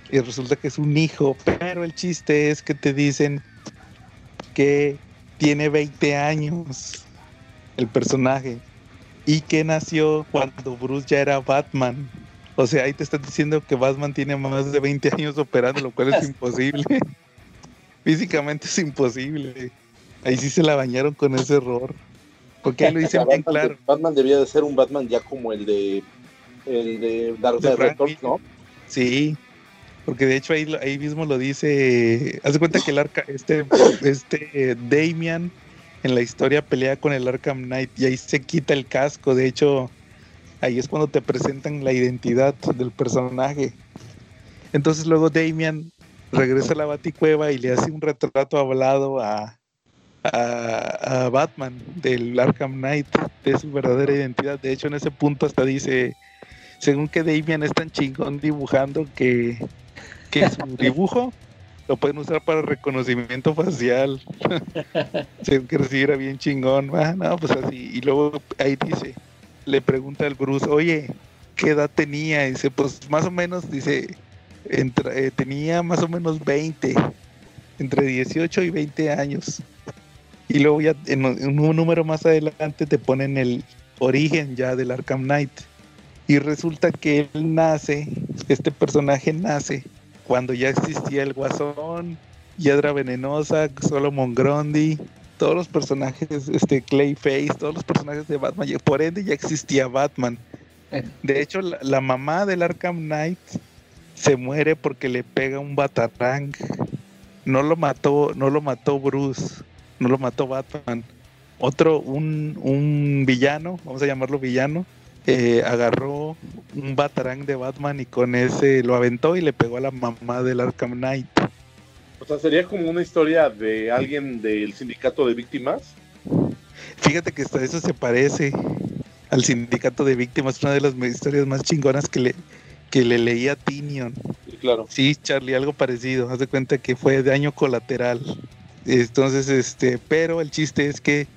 Y resulta que es un hijo, pero el chiste es que te dicen que tiene 20 años el personaje. y que nació cuando Bruce ya era Batman. O sea, ahí te están diciendo que Batman tiene más de 20 años operando, lo cual es imposible. Físicamente es imposible. Ahí sí se la bañaron con ese error. Porque ahí lo dicen bien Batman, claro. Batman debía de ser un Batman ya como el de el de Dark Knight Returns, ¿no? Sí, porque de hecho ahí, ahí mismo lo dice. Haz de cuenta que el arca, este, este eh, Damian en la historia pelea con el Arkham Knight y ahí se quita el casco. De hecho, ahí es cuando te presentan la identidad del personaje. Entonces luego Damian regresa a la Baticueva y le hace un retrato hablado a, a, a Batman del Arkham Knight, de su verdadera identidad. De hecho, en ese punto hasta dice, según que Damian es tan chingón dibujando que, que su dibujo lo pueden usar para reconocimiento facial. según que sí era bien chingón. Ah, no, pues así. Y luego ahí dice, le pregunta al Bruce, oye, ¿qué edad tenía? Y dice, pues más o menos, dice, entre- eh, tenía más o menos 20, entre 18 y 20 años. Y luego ya en, un número más adelante te ponen el origen ya del Arkham Knight. Y resulta que él nace, este personaje nace cuando ya existía el Guasón, Hiedra Venenosa, Solomon Grundy, todos los personajes, este Clayface, todos los personajes de Batman, por ende ya existía Batman. Eh. De hecho, la, la mamá del Arkham Knight se muere porque le pega un batarang. No lo mató, no lo mató Bruce, no lo mató Batman. Otro, un, un villano, vamos a llamarlo villano, eh, agarró un batarang de Batman y con ese lo aventó y le pegó a la mamá del Arkham Knight. O sea, sería como una historia de alguien del sindicato de víctimas. Fíjate que hasta eso se parece al sindicato de víctimas, una de las historias más chingonas que le, que le leí a Tinion. Sí, claro. Sí, Charlie, algo parecido. Haz de cuenta que fue daño colateral. Entonces, este, pero el chiste es que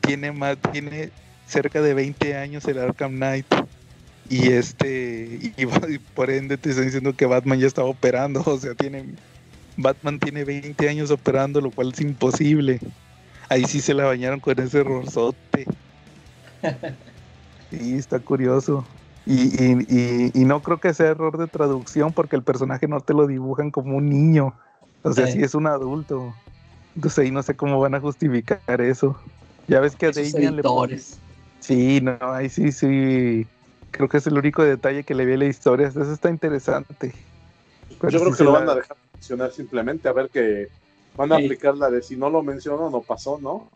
tiene más, tiene cerca de 20 años el Arkham Knight. Y este, y, y por ende te estoy diciendo que Batman ya estaba operando. O sea, tiene, Batman tiene 20 años operando, lo cual es imposible. Ahí sí se la bañaron con ese errorzote. Sí, está curioso. Y, y- y- y no creo que sea error de traducción porque el personaje no te lo dibujan como un niño. O sea, Sí. sí es un adulto. Entonces ahí no sé cómo van a justificar eso. Ya ves que a Esos Damian le. Sí, no, ahí sí, sí. Creo que es el único detalle que le vi a la historia. Eso está interesante. Pero Yo creo sí que lo la- van a dejar mencionar simplemente, a ver que van a Sí. aplicar la de si no lo menciono, no pasó, ¿no? O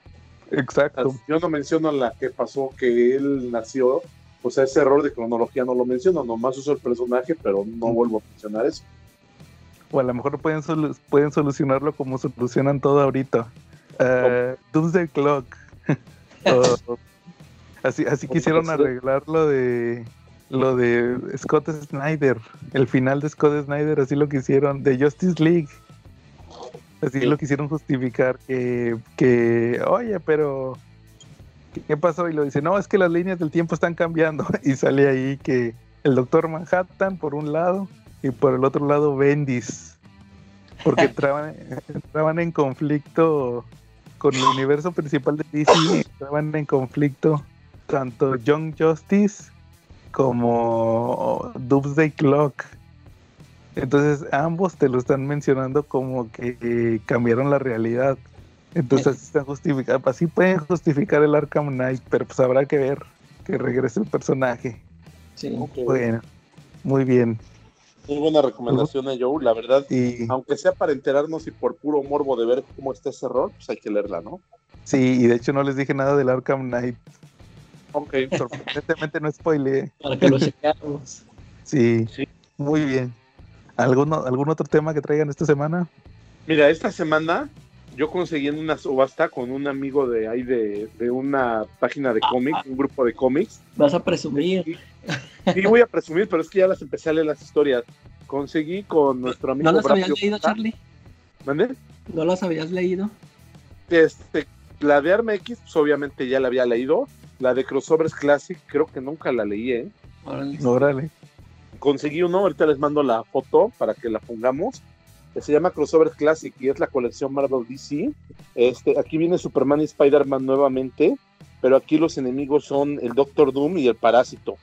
sea, Exacto. yo no menciono la que pasó, que él nació, pues ese error de cronología no lo menciono, nomás uso el personaje, pero no vuelvo a mencionar eso. O a lo mejor pueden, solu- pueden solucionarlo como solucionan todo ahorita. Eh, Doomsday Clock. O- así así quisieron arreglar lo de lo de Scott Snyder. El final de Scott Snyder, así lo quisieron. De Justice League. Así Sí. lo quisieron justificar. Que, que, oye, pero. ¿qué- ¿Qué pasó? Y lo dice, no, es que las líneas del tiempo están cambiando. Y sale ahí que el Doctor Manhattan por un lado y por el otro lado Bendis. Porque entraban, entraban en conflicto con el universo principal de DC, entraban en conflicto tanto Young Justice como Doomsday Clock. Entonces ambos te lo están mencionando como que eh, cambiaron la realidad. Entonces así están justificando, así pueden justificar el Arkham Knight, pero pues habrá que ver que regrese el personaje. Sí. Bueno, muy bien. Muy buena recomendación, eh, Joe. La verdad, Y aunque sea para enterarnos y por puro morbo de ver cómo está ese error, pues hay que leerla, ¿no? sí, y de hecho no les dije nada del Arkham Knight. Ok. Sorprendentemente no spoileé. Para que lo chequeamos. Sí, Sí. muy bien. ¿Alguno, ¿Algún otro tema que traigan esta semana? Mira, esta semana yo conseguí en una subasta con un amigo de ahí de, de una página de cómics, un grupo de cómics. Vas a presumir. Sí, voy a presumir, pero es que ya las empecé a leer las historias. Conseguí con nuestro amigo ¿No las habías leído, Charlie? ¿Mande? ¿No las habías leído? Este, la de Arma X, pues obviamente ya la había leído. La de Crossovers Classic, creo que nunca la leí, ¿eh? Órale. Órale. Conseguí uno, ahorita les mando la foto para que la pongamos. Que Se llama Crossovers Classic y es la colección Marvel DC. Este, aquí viene Superman y Spider-Man nuevamente. pero aquí los enemigos son el Doctor Doom y el Parásito.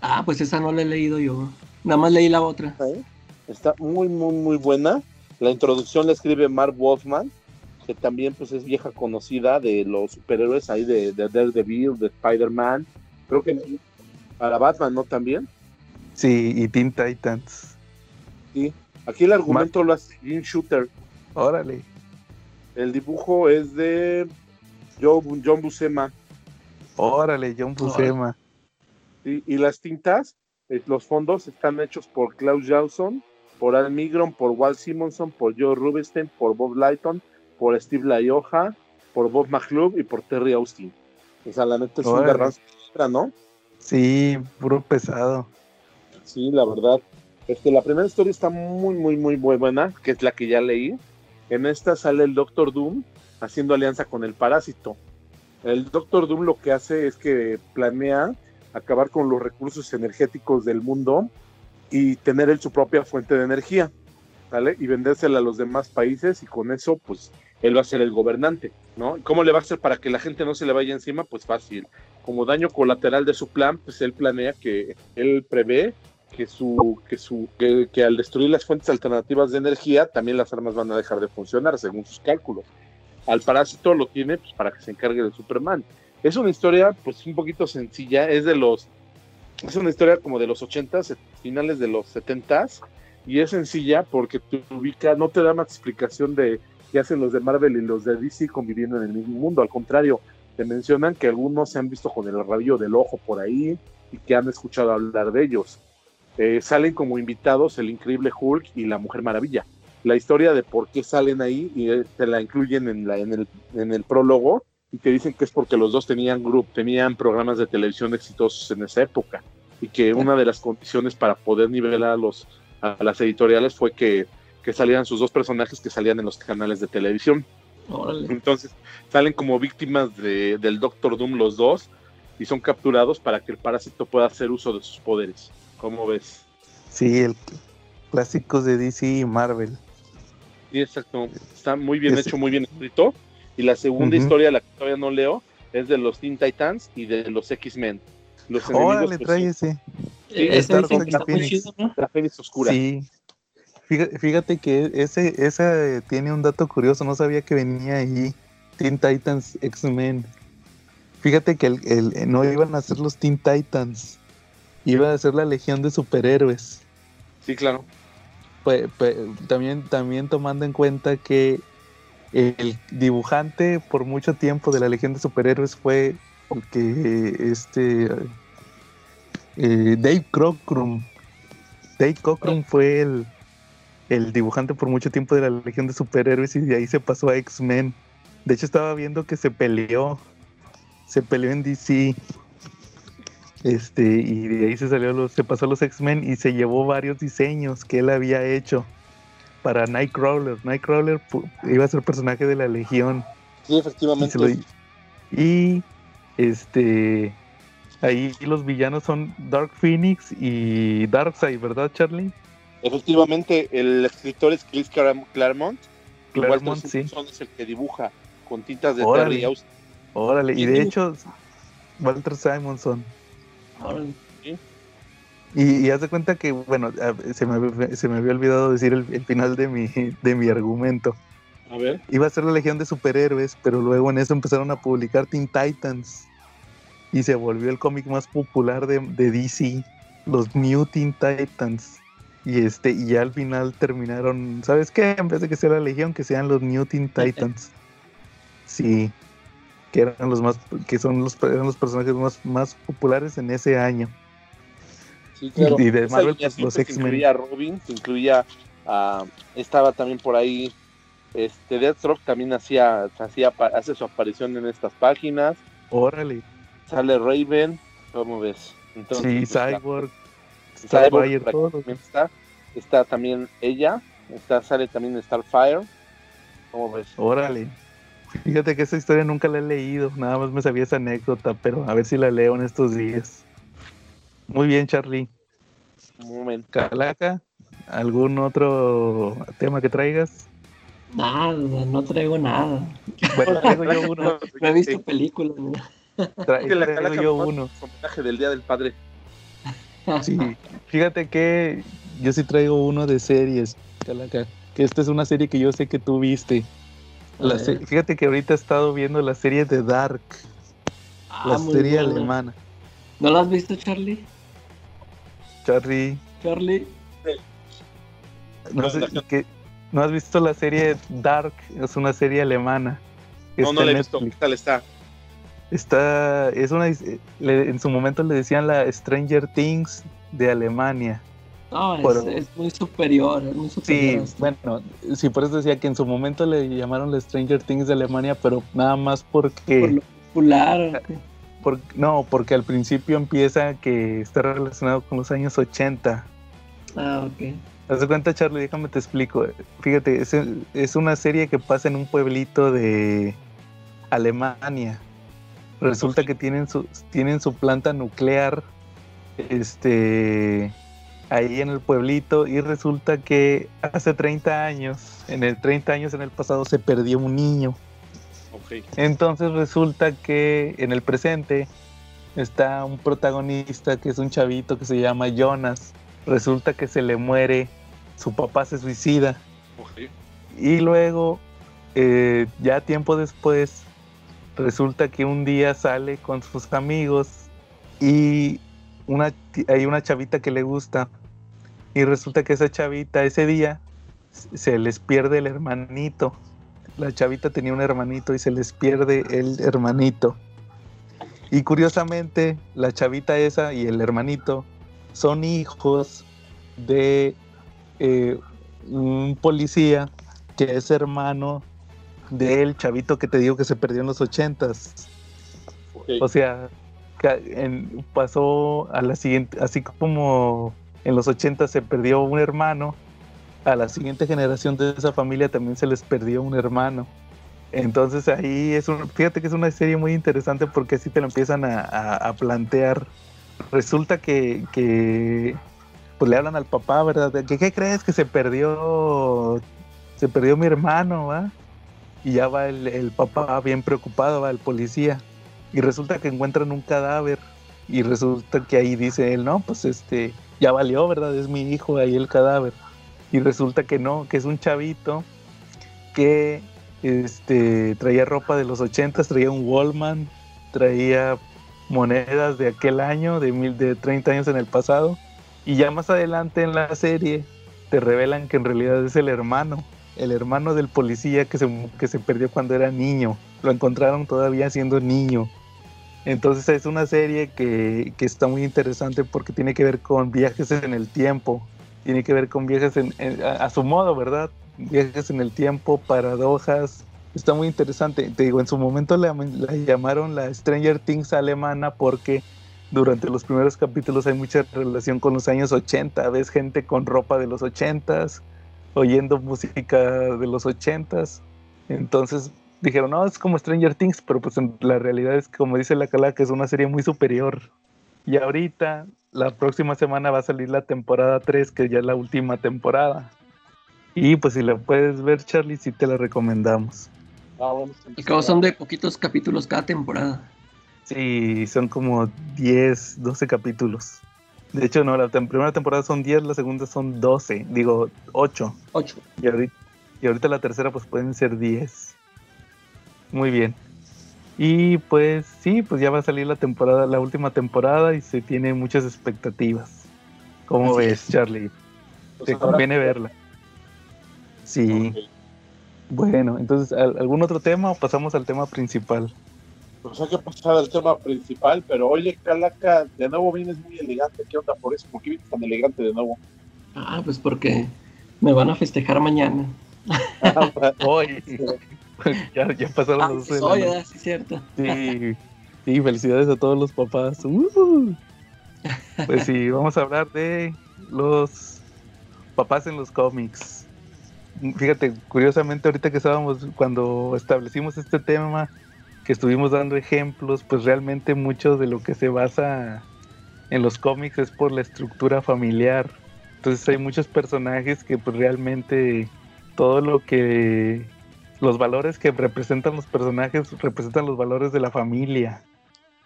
Ah, pues esa no la he leído yo. Nada más leí la otra. ¿Eh? Está muy, muy, muy buena. La introducción la escribe Mark Wolfman, que también pues es vieja conocida de los superhéroes ahí de, de Daredevil, de Spider-Man. Creo que para Batman, ¿no? También. Sí, y Teen Titans. Sí. Aquí el argumento lo hace Jim Shooter. Órale. El dibujo es de John, John Buscema. Órale, John Buscema. Sí, y las tintas, eh, los fondos están hechos por Klaus Johnson, por Al Migron, por Walt Simonson, por Joe Rubinstein, por Bob Lighton, por Steve Laioja, por Bob McClub y por Terry Austin. O sea, la neta es un garranzo, ¿no? Sí, puro pesado. Sí, la verdad. Este, la primera historia está muy, muy, muy buena, que es la que ya leí. En esta sale el Doctor Doom haciendo alianza con el parásito. El Doctor Doom lo que hace es que planea acabar con los recursos energéticos del mundo y tener él su propia fuente de energía, ¿vale? Y vendérsela a los demás países y con eso, pues, él va a ser el gobernante, ¿no? ¿Cómo le va a hacer para que la gente no se le vaya encima? Pues fácil. Como daño colateral de su plan, pues él planea que él prevé que su que su que, que, al destruir las fuentes alternativas de energía también las armas van a dejar de funcionar según sus cálculos. Al parásito lo tiene pues, para que se encargue de Superman. Es una historia pues un poquito sencilla es de los es una historia como de los 80s finales de los 70s y es sencilla porque te ubica no te da más explicación de qué hacen los de Marvel y los de DC conviviendo en el mismo mundo. Al contrario te mencionan que algunos se han visto con el rabillo del ojo por ahí y que han escuchado hablar de ellos eh, salen como invitados el increíble Hulk y la Mujer Maravilla. La historia de por qué salen ahí y eh, te la incluyen en, la, en, el, en el prólogo y te dicen que es porque los dos tenían grupo, tenían programas de televisión exitosos en esa época y que una de las condiciones para poder nivelar a, los, a las editoriales fue que, que salieran sus dos personajes que salían en los canales de televisión. Entonces salen como víctimas de, del Doctor Doom los dos y son capturados para que el parásito pueda hacer uso de sus poderes. ¿Cómo ves? Sí, el clásicos de DC y Marvel. Sí, exacto. Está muy bien hecho, muy bien escrito. Y la segunda historia, la que todavía no leo, es de los Teen Titans y de los X-Men. Los enemigos. le trae ese. Sí, ese está muy chido, ¿no? La Fénix Oscura. Sí. Fíjate que ese, ese tiene un dato curioso, no sabía que venía ahí. Teen Titans X-Men. Fíjate que el, el, no iban a ser los Teen Titans, iba a ser la legión de superhéroes. Sí, claro. Pues, pues, también, también tomando en cuenta que el dibujante por mucho tiempo de la legión de superhéroes fue que este eh, Dave Cockrum. Dave Cockrum fue el, el dibujante por mucho tiempo de la legión de superhéroes y de ahí se pasó a X-Men. De hecho estaba viendo que se peleó. Se peleó en DC este, y de ahí se salió los, se pasó a los X-Men y se llevó varios diseños que él había hecho para Nightcrawler. Nightcrawler iba a ser personaje de la Legión. Sí, efectivamente. Y, este ahí los villanos son Dark Phoenix y Darkseid, ¿verdad, Charlie? Efectivamente, el escritor es Chris Claremont. Claremont, sí. es el que dibuja con tintas de Órale. Terry Órale, y de hecho, Walter Simonson. Y, haz de cuenta que, bueno, se me, se me había olvidado decir el, final de mi, de mi argumento. A ver. Iba a ser la Legión de Superhéroes, pero luego en eso empezaron a publicar Teen Titans. Y se volvió el cómic más popular de, de DC, los New Teen Titans. Y este, y ya al final terminaron, ¿sabes qué? En vez de que sea la Legión, que sean los New Teen Titans. Sí que eran los más que son los eran los personajes más, más populares en ese año. Sí, claro. Y de Marvel pues, los X-Men. Incluía a Robin, incluía a estaba también por ahí este Deathstroke también hacía hacía hace su aparición en estas páginas. Órale. Sale Raven, ¿cómo ves? Entonces, sí, pues, Cyborg, Starfire, todo. Está, está también ella, está sale también Starfire. ¿Cómo ves? Órale. Fíjate que esa historia nunca la he leído, nada más me sabía esa anécdota, pero a ver si la leo en estos días. Muy bien, Charlie. Un momento. Calaca, ¿algún otro tema que traigas? Nada, no traigo nada. Bueno, traigo yo uno. No he visto películas. Tra- Que la traigo Calaca yo uno. homenaje del Día del Padre. Sí, fíjate que yo sí traigo uno de series, Calaca. Que esta es una serie que yo sé que tú viste. La se- fíjate que ahorita he estado viendo la serie de Dark, Ah, la serie buena. alemana. ¿No la has visto, Charlie? Charlie, Charlie. no sé Anda. que no has visto la serie Dark, es una serie alemana. No, Está no la he visto. ¿Qué tal está? Está, es una, le- en su momento le decían la Stranger Things de Alemania. No, es, muy superior, es muy Sí, superior. esto. bueno, sí, por eso decía que en su momento le llamaron la Stranger Things de Alemania, pero nada más Por porque, lo popular. por- no, porque al principio empieza que está relacionado con los años 80. Ah, ok. Haz de cuenta, Charlie, déjame te explico. Fíjate, es, es una serie que pasa en un pueblito de Alemania. Resulta que tienen su, tienen su planta nuclear este, ahí en el pueblito y resulta que hace 30 años, en el 30 años en el pasado se perdió un niño. Entonces resulta que en el presente está un protagonista que es un chavito que se llama Jonas. Resulta que se le muere, su papá se suicida y luego, eh, ya tiempo después, resulta que un día sale con sus amigos y una, hay una chavita que le gusta y resulta que esa chavita ese día se les pierde el hermanito. La chavita tenía un hermanito y se les pierde el hermanito. Y curiosamente, la chavita esa y el hermanito son hijos de eh, un policía que es hermano del chavito que te digo que se perdió en los ochentas. O sea, pasó a la siguiente, así como en los ochentas se perdió un hermano, a la siguiente generación de esa familia también se les perdió un hermano. Entonces ahí es un, fíjate que es una serie muy interesante porque así te lo empiezan a, plantear. Resulta que, pues le hablan al papá, ¿verdad? Que, ¿Qué crees que se perdió? Se perdió mi hermano, ¿va? Y ya va el, el papá bien preocupado, va el policía. Y resulta que encuentran un cadáver. Y resulta que ahí dice él, no, pues este, ya valió, ¿verdad? Es mi hijo, ahí el cadáver. Y resulta que no, que es un chavito que este, traía ropa de los ochentas, traía un Wallman, traía monedas de aquel año, de, mil, de 30 años en el pasado. Y ya más adelante en la serie te revelan que en realidad es el hermano, el hermano del policía que se, que se perdió cuando era niño. Lo encontraron todavía siendo niño. Entonces es una serie que, que está muy interesante porque tiene que ver con viajes en el tiempo, tiene que ver con viajes en, en- a, a su modo, ¿verdad? Viajes en el tiempo, paradojas. Está muy interesante. Te digo, en su momento la, la llamaron la Stranger Things alemana porque durante los primeros capítulos hay mucha relación con los años 80. Ves gente con ropa de los 80s, oyendo música de los 80s. Entonces dijeron, no, es como Stranger Things, pero pues en la realidad es como dice la Cala, que es una serie muy superior. Y ahorita, la próxima semana va a salir la temporada 3, que ya es la última temporada. Y pues si la puedes ver, Charlie, sí te la recomendamos. Ah, bueno, Y como son de poquitos capítulos cada temporada. Sí, son como 10, 12 capítulos. De hecho, no, la tem- primera temporada son 10, la segunda son 12, digo 8. Ocho. Y ahorita, y ahorita la tercera pues pueden ser 10. Muy bien. Y pues sí, pues ya va a salir la temporada, la última temporada y se tiene muchas expectativas. ¿Cómo Así ves, Charlie? Pues Te conviene verla. Sí, bueno, entonces, ¿al- ¿algún otro tema o pasamos al tema principal? Pues hay que pasar al tema principal, pero oye, Calaca, de nuevo vienes muy elegante. ¿Qué onda por eso? ¿Por qué vienes tan elegante de nuevo? Ah, pues porque me van a festejar mañana. Hoy, ya, ya pasaron Ah, las 12 de pues la ah, sí, cierto. Sí, sí, felicidades a todos los papás. Uh. Pues sí, vamos a hablar de los papás en los cómics. Fíjate, curiosamente ahorita que estábamos, cuando establecimos este tema, que estuvimos dando ejemplos, pues realmente mucho de lo que se basa en los cómics es por la estructura familiar. Entonces hay muchos personajes que pues realmente todo lo que los valores que representan los personajes representan los valores de la familia.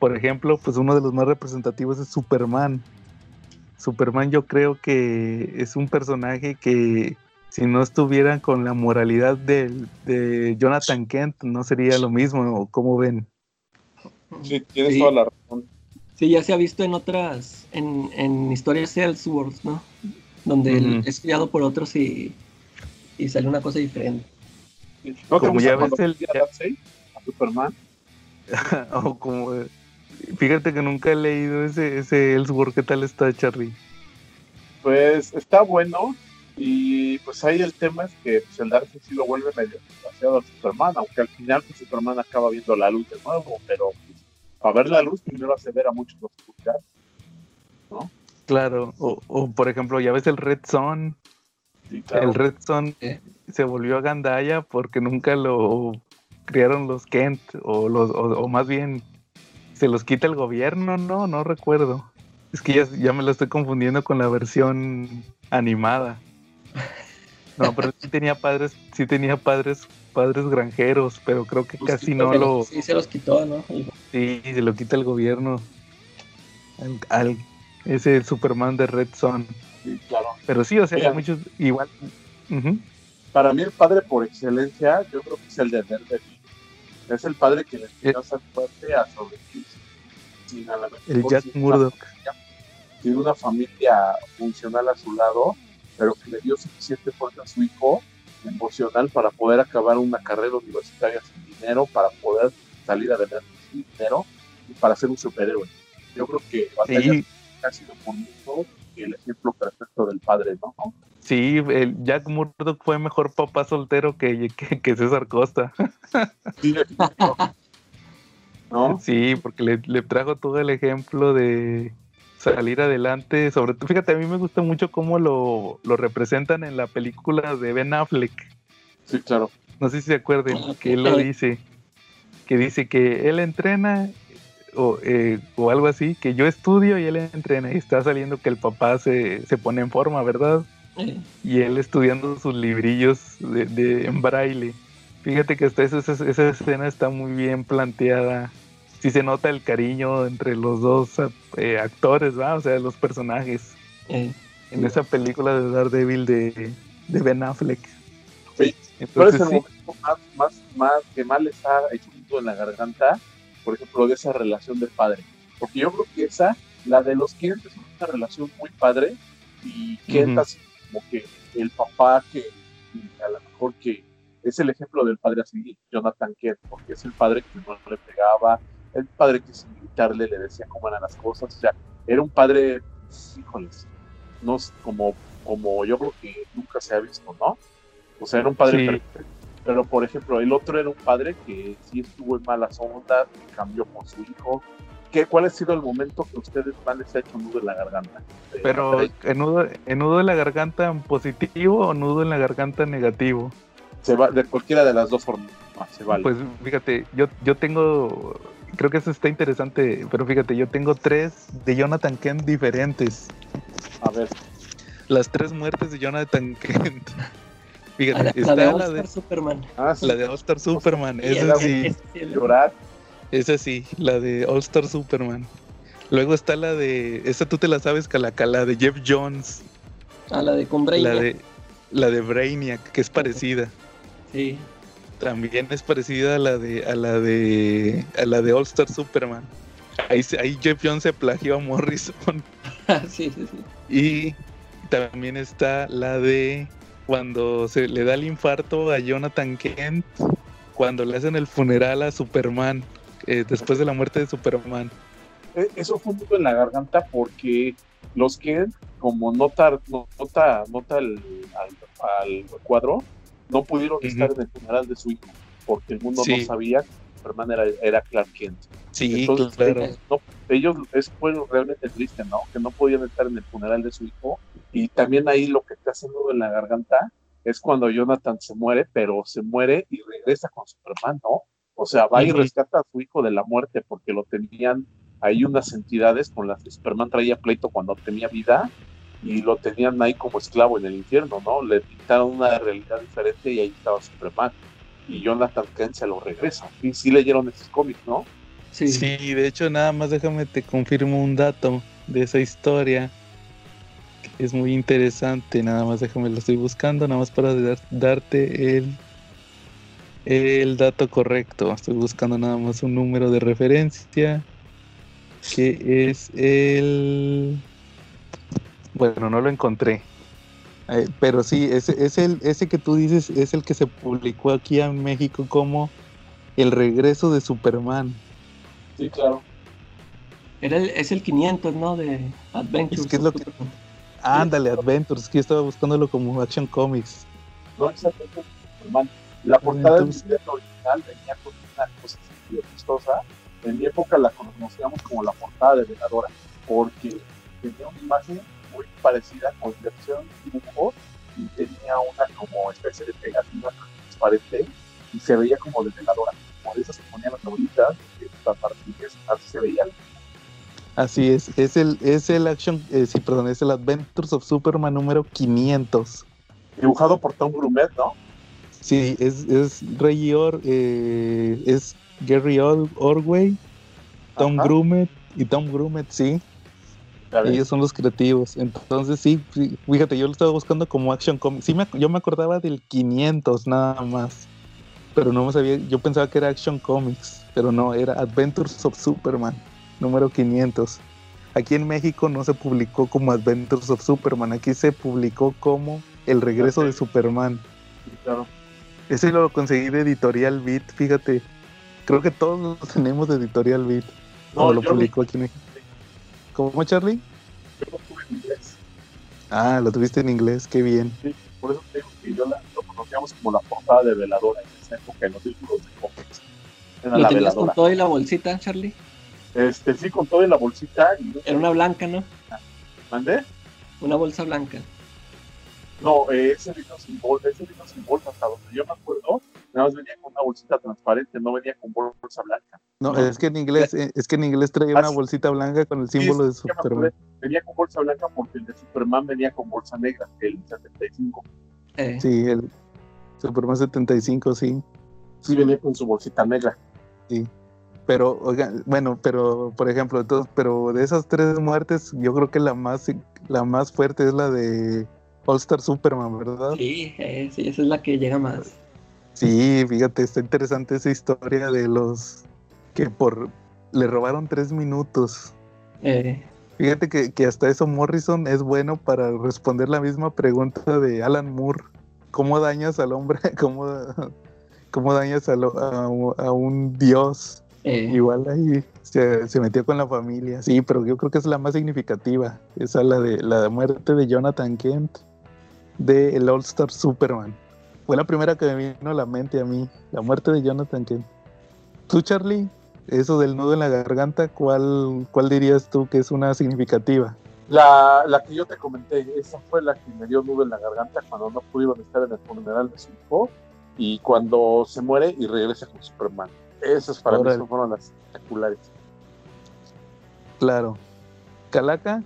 por ejemplo, pues uno de los más representativos es Superman. Superman yo creo que es un personaje que si no estuvieran con la moralidad de, de Jonathan Kent no sería lo mismo, ¿cómo ven? Sí, tienes toda la razón. Sí, ya se ha visto en otras, en, en historias Elseworlds, ¿no? Donde él es criado por otros y, y sale una cosa diferente. ¿No Como ya ves el- metía a Darkseid, a Superman? o como, fíjate que nunca he leído ese, ese Elseworld, ¿qué tal está Charlie? Pues está bueno. Y pues ahí el tema es que pues, el Darkseid sí lo vuelve medio desgraciado a Superman, aunque al final pues, Superman acaba viendo la luz de nuevo, pero pues, para ver la luz primero hace ver a muchos los oscuridad. Claro, o, o, por ejemplo, ya ves el Red Son, Sí, claro. el Red Son Eh. Se volvió a Gandaya porque nunca lo criaron los Kent, o, los, o, o más bien se los quita el gobierno, no, no recuerdo. Es que ya, ya me lo estoy confundiendo con la versión animada. No, pero sí tenía padres, sí tenía padres, padres granjeros, pero creo que Los casi quitó, no lo, Sí, se los quitó, ¿no? Sí, se lo quita el gobierno al, al- ese Superman de Red Son. Sí, claro. Pero sí, o sea, hay Mira. muchos igual. ujú. Para mí el padre por excelencia, yo creo que es el de Daredevil. Es el padre que le enseñó a ser fuerte a sobrevivir sin a la mejor El Jack sin. Una familia, sin una familia funcional a su lado, pero que le dio suficiente fuerza a su hijo emocional para poder acabar una carrera universitaria sin dinero, para poder salir adelante sin dinero y para ser un superhéroe. Yo creo que Sí, ha sido por mucho el ejemplo perfecto del padre, ¿no? Sí, el Jack Murdock fue mejor papá soltero que, que, que César Costa. Sí. ¿No? Sí, porque le, le trajo todo el ejemplo de salir adelante. Sobre todo, fíjate, a mí me gusta mucho cómo lo, lo representan en la película de Ben Affleck. Sí, claro. No sé si se acuerden que él lo dice. Que dice que él entrena o, eh, o algo así, que yo estudio y él entrena. Y está saliendo que el papá se, se pone en forma, ¿verdad? Y él estudiando sus librillos de, de- en braille. Fíjate que hasta esa, esa, esa escena está muy bien planteada. Sí se nota el cariño entre los dos eh, actores, ¿va? O sea, los personajes. eh, En esa película de Daredevil de, de Ben Affleck. Sí. ¿Cuál es Entonces, el sí, momento más, más, más que más les ha hecho un en la garganta, por ejemplo, de esa relación del padre? Porque yo creo que esa, la de los Kent, es una relación muy padre y Kent Ujú. así como que el papá que a lo mejor que es el ejemplo del padre a seguir, Jonathan Kent, porque es el padre que no le pegaba, el padre que sin gritarle le decía cómo eran las cosas, o sea, era un padre, híjoles, no como, como yo creo que nunca se ha visto, ¿no? O sea, era un padre Sí. perfecto. Pero, por ejemplo, el otro era un padre que sí estuvo en malas ondas, que cambió por su hijo. ¿Qué, ¿Cuál ha sido el momento que ustedes más les ha hecho un nudo en la garganta? Eh, pero ¿en nudo, en nudo en la garganta en positivo o nudo en la garganta negativo? se va, de cualquiera de las dos formas se vale. Pues fíjate, yo, yo tengo, creo que eso está interesante, pero fíjate, yo tengo tres de Jonathan Kent diferentes. a ver, Las tres muertes de Jonathan Kent. Fíjate, la, la está de la de, Superman. ah, sí, la de All Star Superman, Y esa sí, llorar. Esa sí, la de All Star Superman. Luego está la de, esta tú te la sabes, Calaca, la de Jeff Jones, A la de con la de, la de Brainiac, que es parecida. Sí. También es parecida a la de, a la de, a la de All Star Superman. Ahí, ahí Jeff Jones se plagió a Morrison. sí, sí, sí. Y también está la de cuando se le da el infarto a Jonathan Kent, cuando le hacen el funeral a Superman, eh, después de la muerte de Superman. Eh, Eso fue un nudo en la garganta porque los que, como nota, no- nota, nota el- al, al cuadro, no pudieron estar en el funeral de su hijo porque el mundo Sí. no sabía que Superman era, era Clark Kent. Sí, Entonces, claro. ellos, no- ellos es fue realmente triste, ¿no? Que no podían estar en el funeral de su hijo. Y también ahí lo que está haciendo en la garganta es cuando Jonathan se muere, pero se muere y regresa con Superman, ¿no? O sea, va y rescata a su hijo de la muerte porque lo tenían ahí unas entidades con las que Superman traía pleito cuando tenía vida y lo tenían ahí como esclavo en el infierno, ¿no? Le pintaron una realidad diferente y ahí estaba Superman. Y Jonathan Kent se lo regresa. Y sí leyeron esos cómics, ¿no? Sí. Sí, de hecho, nada más déjame te confirmo un dato de esa historia. que es muy interesante, nada más déjame lo estoy buscando, nada más para dar- darte el, el dato correcto. Estoy buscando nada más un número de referencia, que es el... Bueno, no lo encontré. Eh, pero sí, ese, es el, ese que tú dices es el que se publicó aquí en México como El regreso de Superman. Sí, claro. Era el- es el 500, ¿no? De Adventures. Es que es lo que-. Ándale, Adventures, que yo estaba buscándolo como Action Comics. No exactamente Superman. La portada del Entonces- video original venía con una cosa chistosa. En mi época la conocíamos como la portada de Veladora, porque tenía una imagen muy parecida con versión dibujo y tenía una como especie de pegatina transparente y se veía como de Veladora. Por eso se ponían las que esta parte así se veía. Así es, es el, es el Action, eh, sí, perdón, es el Adventures of Superman número 500. Dibujado por Tom Grumet, ¿no? Sí, es, es Ray Or, eh, es Gary Or- Orway, Tom Ajá. Grumet y Tom Grumet, sí, ellos son los creativos. Entonces, sí, fí- fíjate, yo lo estaba buscando como Action Comics. Sí, me, yo me acordaba del 500 nada más, pero no me sabía, yo pensaba que era Action Comics, pero no, era Adventures of Superman, número 500. Aquí en México no se publicó como Adventures of Superman, aquí se publicó como El regreso de Superman. Sí, claro. Ese lo conseguí de Editorial Beat, fíjate. Creo que todos lo tenemos de Editorial Beat. No, lo publicó aquí en. ¿Cómo, Charlie? Yo lo tuve en inglés. Ah, lo tuviste en inglés, qué bien. Sí, por eso te digo que yo la- lo conocíamos como la portada de Veladora en esa época, en los círculos de cómics. Era ¿Lo la tenías con Veladora. todo y la bolsita, Charlie? Este, sí, con todo en la bolsita. Y Era una blanca, ¿no? mandé. Una bolsa blanca. No, eh, ese vino sin bolsa, ese vino sin bolsa, hasta donde yo me acuerdo, nada más venía con una bolsita transparente, no venía con bolsa blanca. No, No. es que en inglés, eh, es que en inglés traía una sí. bolsita blanca con el Sí, símbolo de sí, Superman. Venía con bolsa blanca porque el de Superman venía con bolsa negra, el 75. Eh, Sí, el Superman 75, sí. Sí, venía con su bolsita negra. Pero, oigan, bueno, pero, por ejemplo, entonces, pero de esas tres muertes, yo creo que la más, la más fuerte es la de All Star Superman, ¿verdad? Sí, eh, sí, esa es la que llega más. Sí, fíjate, está interesante esa historia de los que por le robaron tres minutos. Eh, Fíjate que, que hasta eso Morrison es bueno para responder la misma pregunta de Alan Moore. ¿Cómo dañas al hombre? ¿Cómo, cómo dañas a, lo- a un- a un dios? eh, Igual ahí se, se metió con la familia. Sí, pero yo creo que es la más significativa. Esa la de la muerte de Jonathan Kent de el All Star Superman. Fue la primera que me vino a la mente a mí. La muerte de Jonathan Kent. ¿Tú, Charlie? Eso del nudo en la garganta, ¿cuál, cuál dirías tú que es una significativa? La, la que yo te comenté, esa fue la que me dio nudo en la garganta cuando no pudieron estar en el funeral de su hijo y cuando se muere y regresa con Superman. Esas para Órale. mí fueron las espectaculares. Claro. ¿Calaca?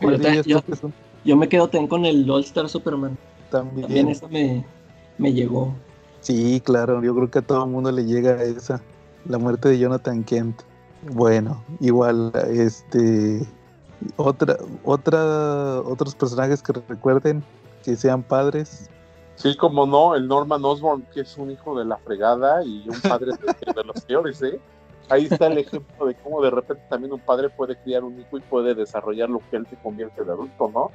¿Cuál Yo te- dirías yo- tú que son yo me quedo también con el All Star Superman. también? También esa me, me llegó. Sí, claro, yo creo que a todo el mundo le llega esa, la muerte de Jonathan Kent. Bueno, igual, este, otra, otra, otros personajes que recuerden que sean padres. Sí, como no, el Norman Osborn, que es un hijo de la fregada y un padre de, de los peores, ¿eh? Ahí está el ejemplo de cómo de repente también un padre puede criar un hijo y puede desarrollar lo que él se convierte de adulto, ¿no?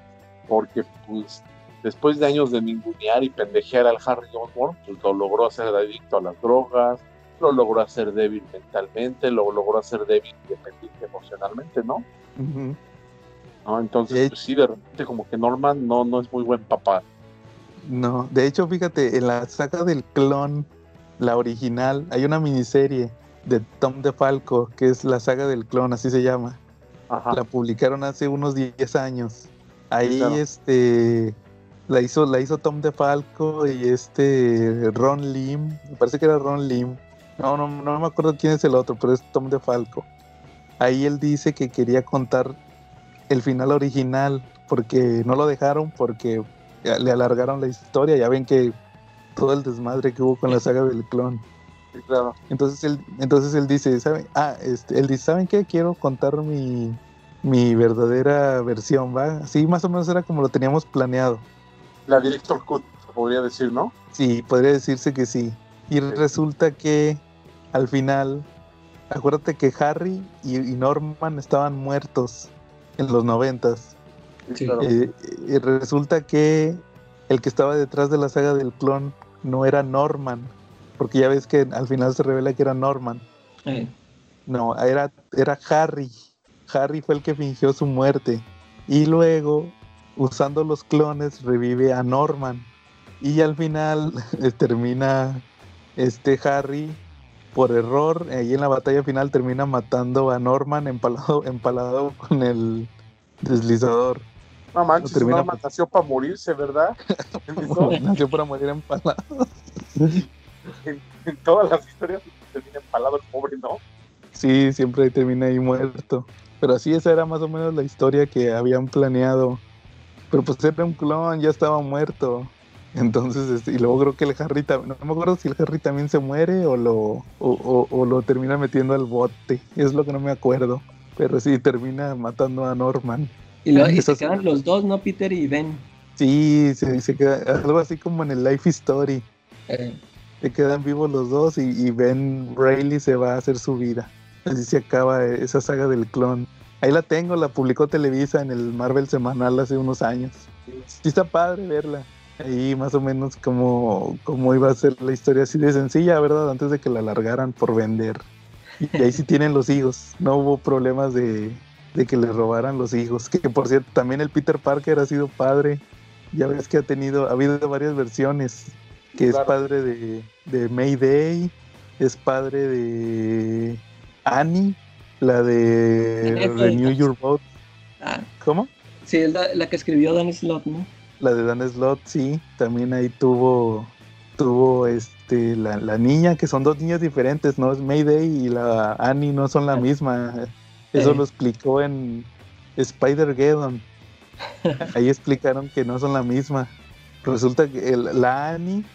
Porque, pues, después de años de ningunear y pendejear al Harry Osborn, pues lo logró hacer adicto a las drogas, lo logró hacer débil mentalmente, lo logró hacer débil independiente emocionalmente, ¿no? Ujú. ¿No? Entonces, pues sí, de repente como que Norman no, no es muy buen papá. No, de hecho, fíjate, en la saga del clon, la original, hay una miniserie de Tom DeFalco, que es la saga del clon, así se llama. Ajá. La publicaron hace unos 10 años. Ahí Claro. este la hizo, la hizo Tom DeFalco y este Ron Lim. Me parece que era Ron Lim. No, no, no me acuerdo quién es el otro, pero es Tom DeFalco. Ahí él dice que quería contar el final original porque no lo dejaron porque le alargaron la historia. Ya ven que todo el desmadre que hubo con la saga del clon. Sí, claro. Entonces él, entonces él dice, ¿saben? Ah, este, él dice, ¿saben qué? Quiero contar mi, mi verdadera versión, ¿va? Sí, más o menos era como lo teníamos planeado. La Director Cut, se podría decir, ¿no? Sí, podría decirse que sí. Y resulta que al final, acuérdate que Harry y, y Norman estaban muertos en los noventas. Sí, Sí. claro. Eh, y resulta que el que estaba detrás de la saga del clon no era Norman, porque ya ves que al final se revela que era Norman. Eh, No, era, era Harry. Harry fue el que fingió su muerte. Y luego, usando los clones, revive a Norman. Y al final eh, termina este Harry por error. Ahí en la batalla final termina matando a Norman empalado, empalado con el deslizador. No manches, termina- Norman nació para morirse, ¿verdad? Nació para morir empalado. en todas las historias termina empalado el pobre, ¿no? Sí, siempre termina ahí muerto. Pero así esa era más o menos la historia que habían planeado. Pero pues era un clon, ya estaba muerto. Entonces, este, y luego creo que el Harry también, no me acuerdo si el Harry también se muere o lo, o, o- o lo termina metiendo al bote. Es lo que no me acuerdo. Pero sí, termina matando a Norman. y Eso se quedan los dos, ¿no? Peter y Ben. Sí, se, se queda algo así como en el Life Story. Eh, Se quedan vivos los dos y, y Ben Reilly se va a hacer su vida. Así se acaba esa saga del clon. Ahí la tengo, la publicó Televisa en el Marvel semanal hace unos años. Sí está padre verla. Ahí más o menos como, como iba a ser la historia así de sencilla, ¿verdad? Antes de que la largaran por vender. Y ahí sí tienen los hijos. No hubo problemas de, de que le robaran los hijos. Que por cierto, también el Peter Parker ha sido padre. Ya ves que ha tenido, ha habido varias versiones. Que es padre de, de Mayday, es padre de Annie, la de. Renew Your Vote. ah, ¿Cómo? sí, es la, la que escribió Dan Slott, ¿no? La de Dan Slott, sí, también ahí tuvo, tuvo este, la, la niña, que son dos niñas diferentes, ¿no? Es Mayday y la Annie no son la misma. Eso Sí. lo explicó en Spider-Geddon. Ahí explicaron que no son la misma. Resulta que el- la Annie,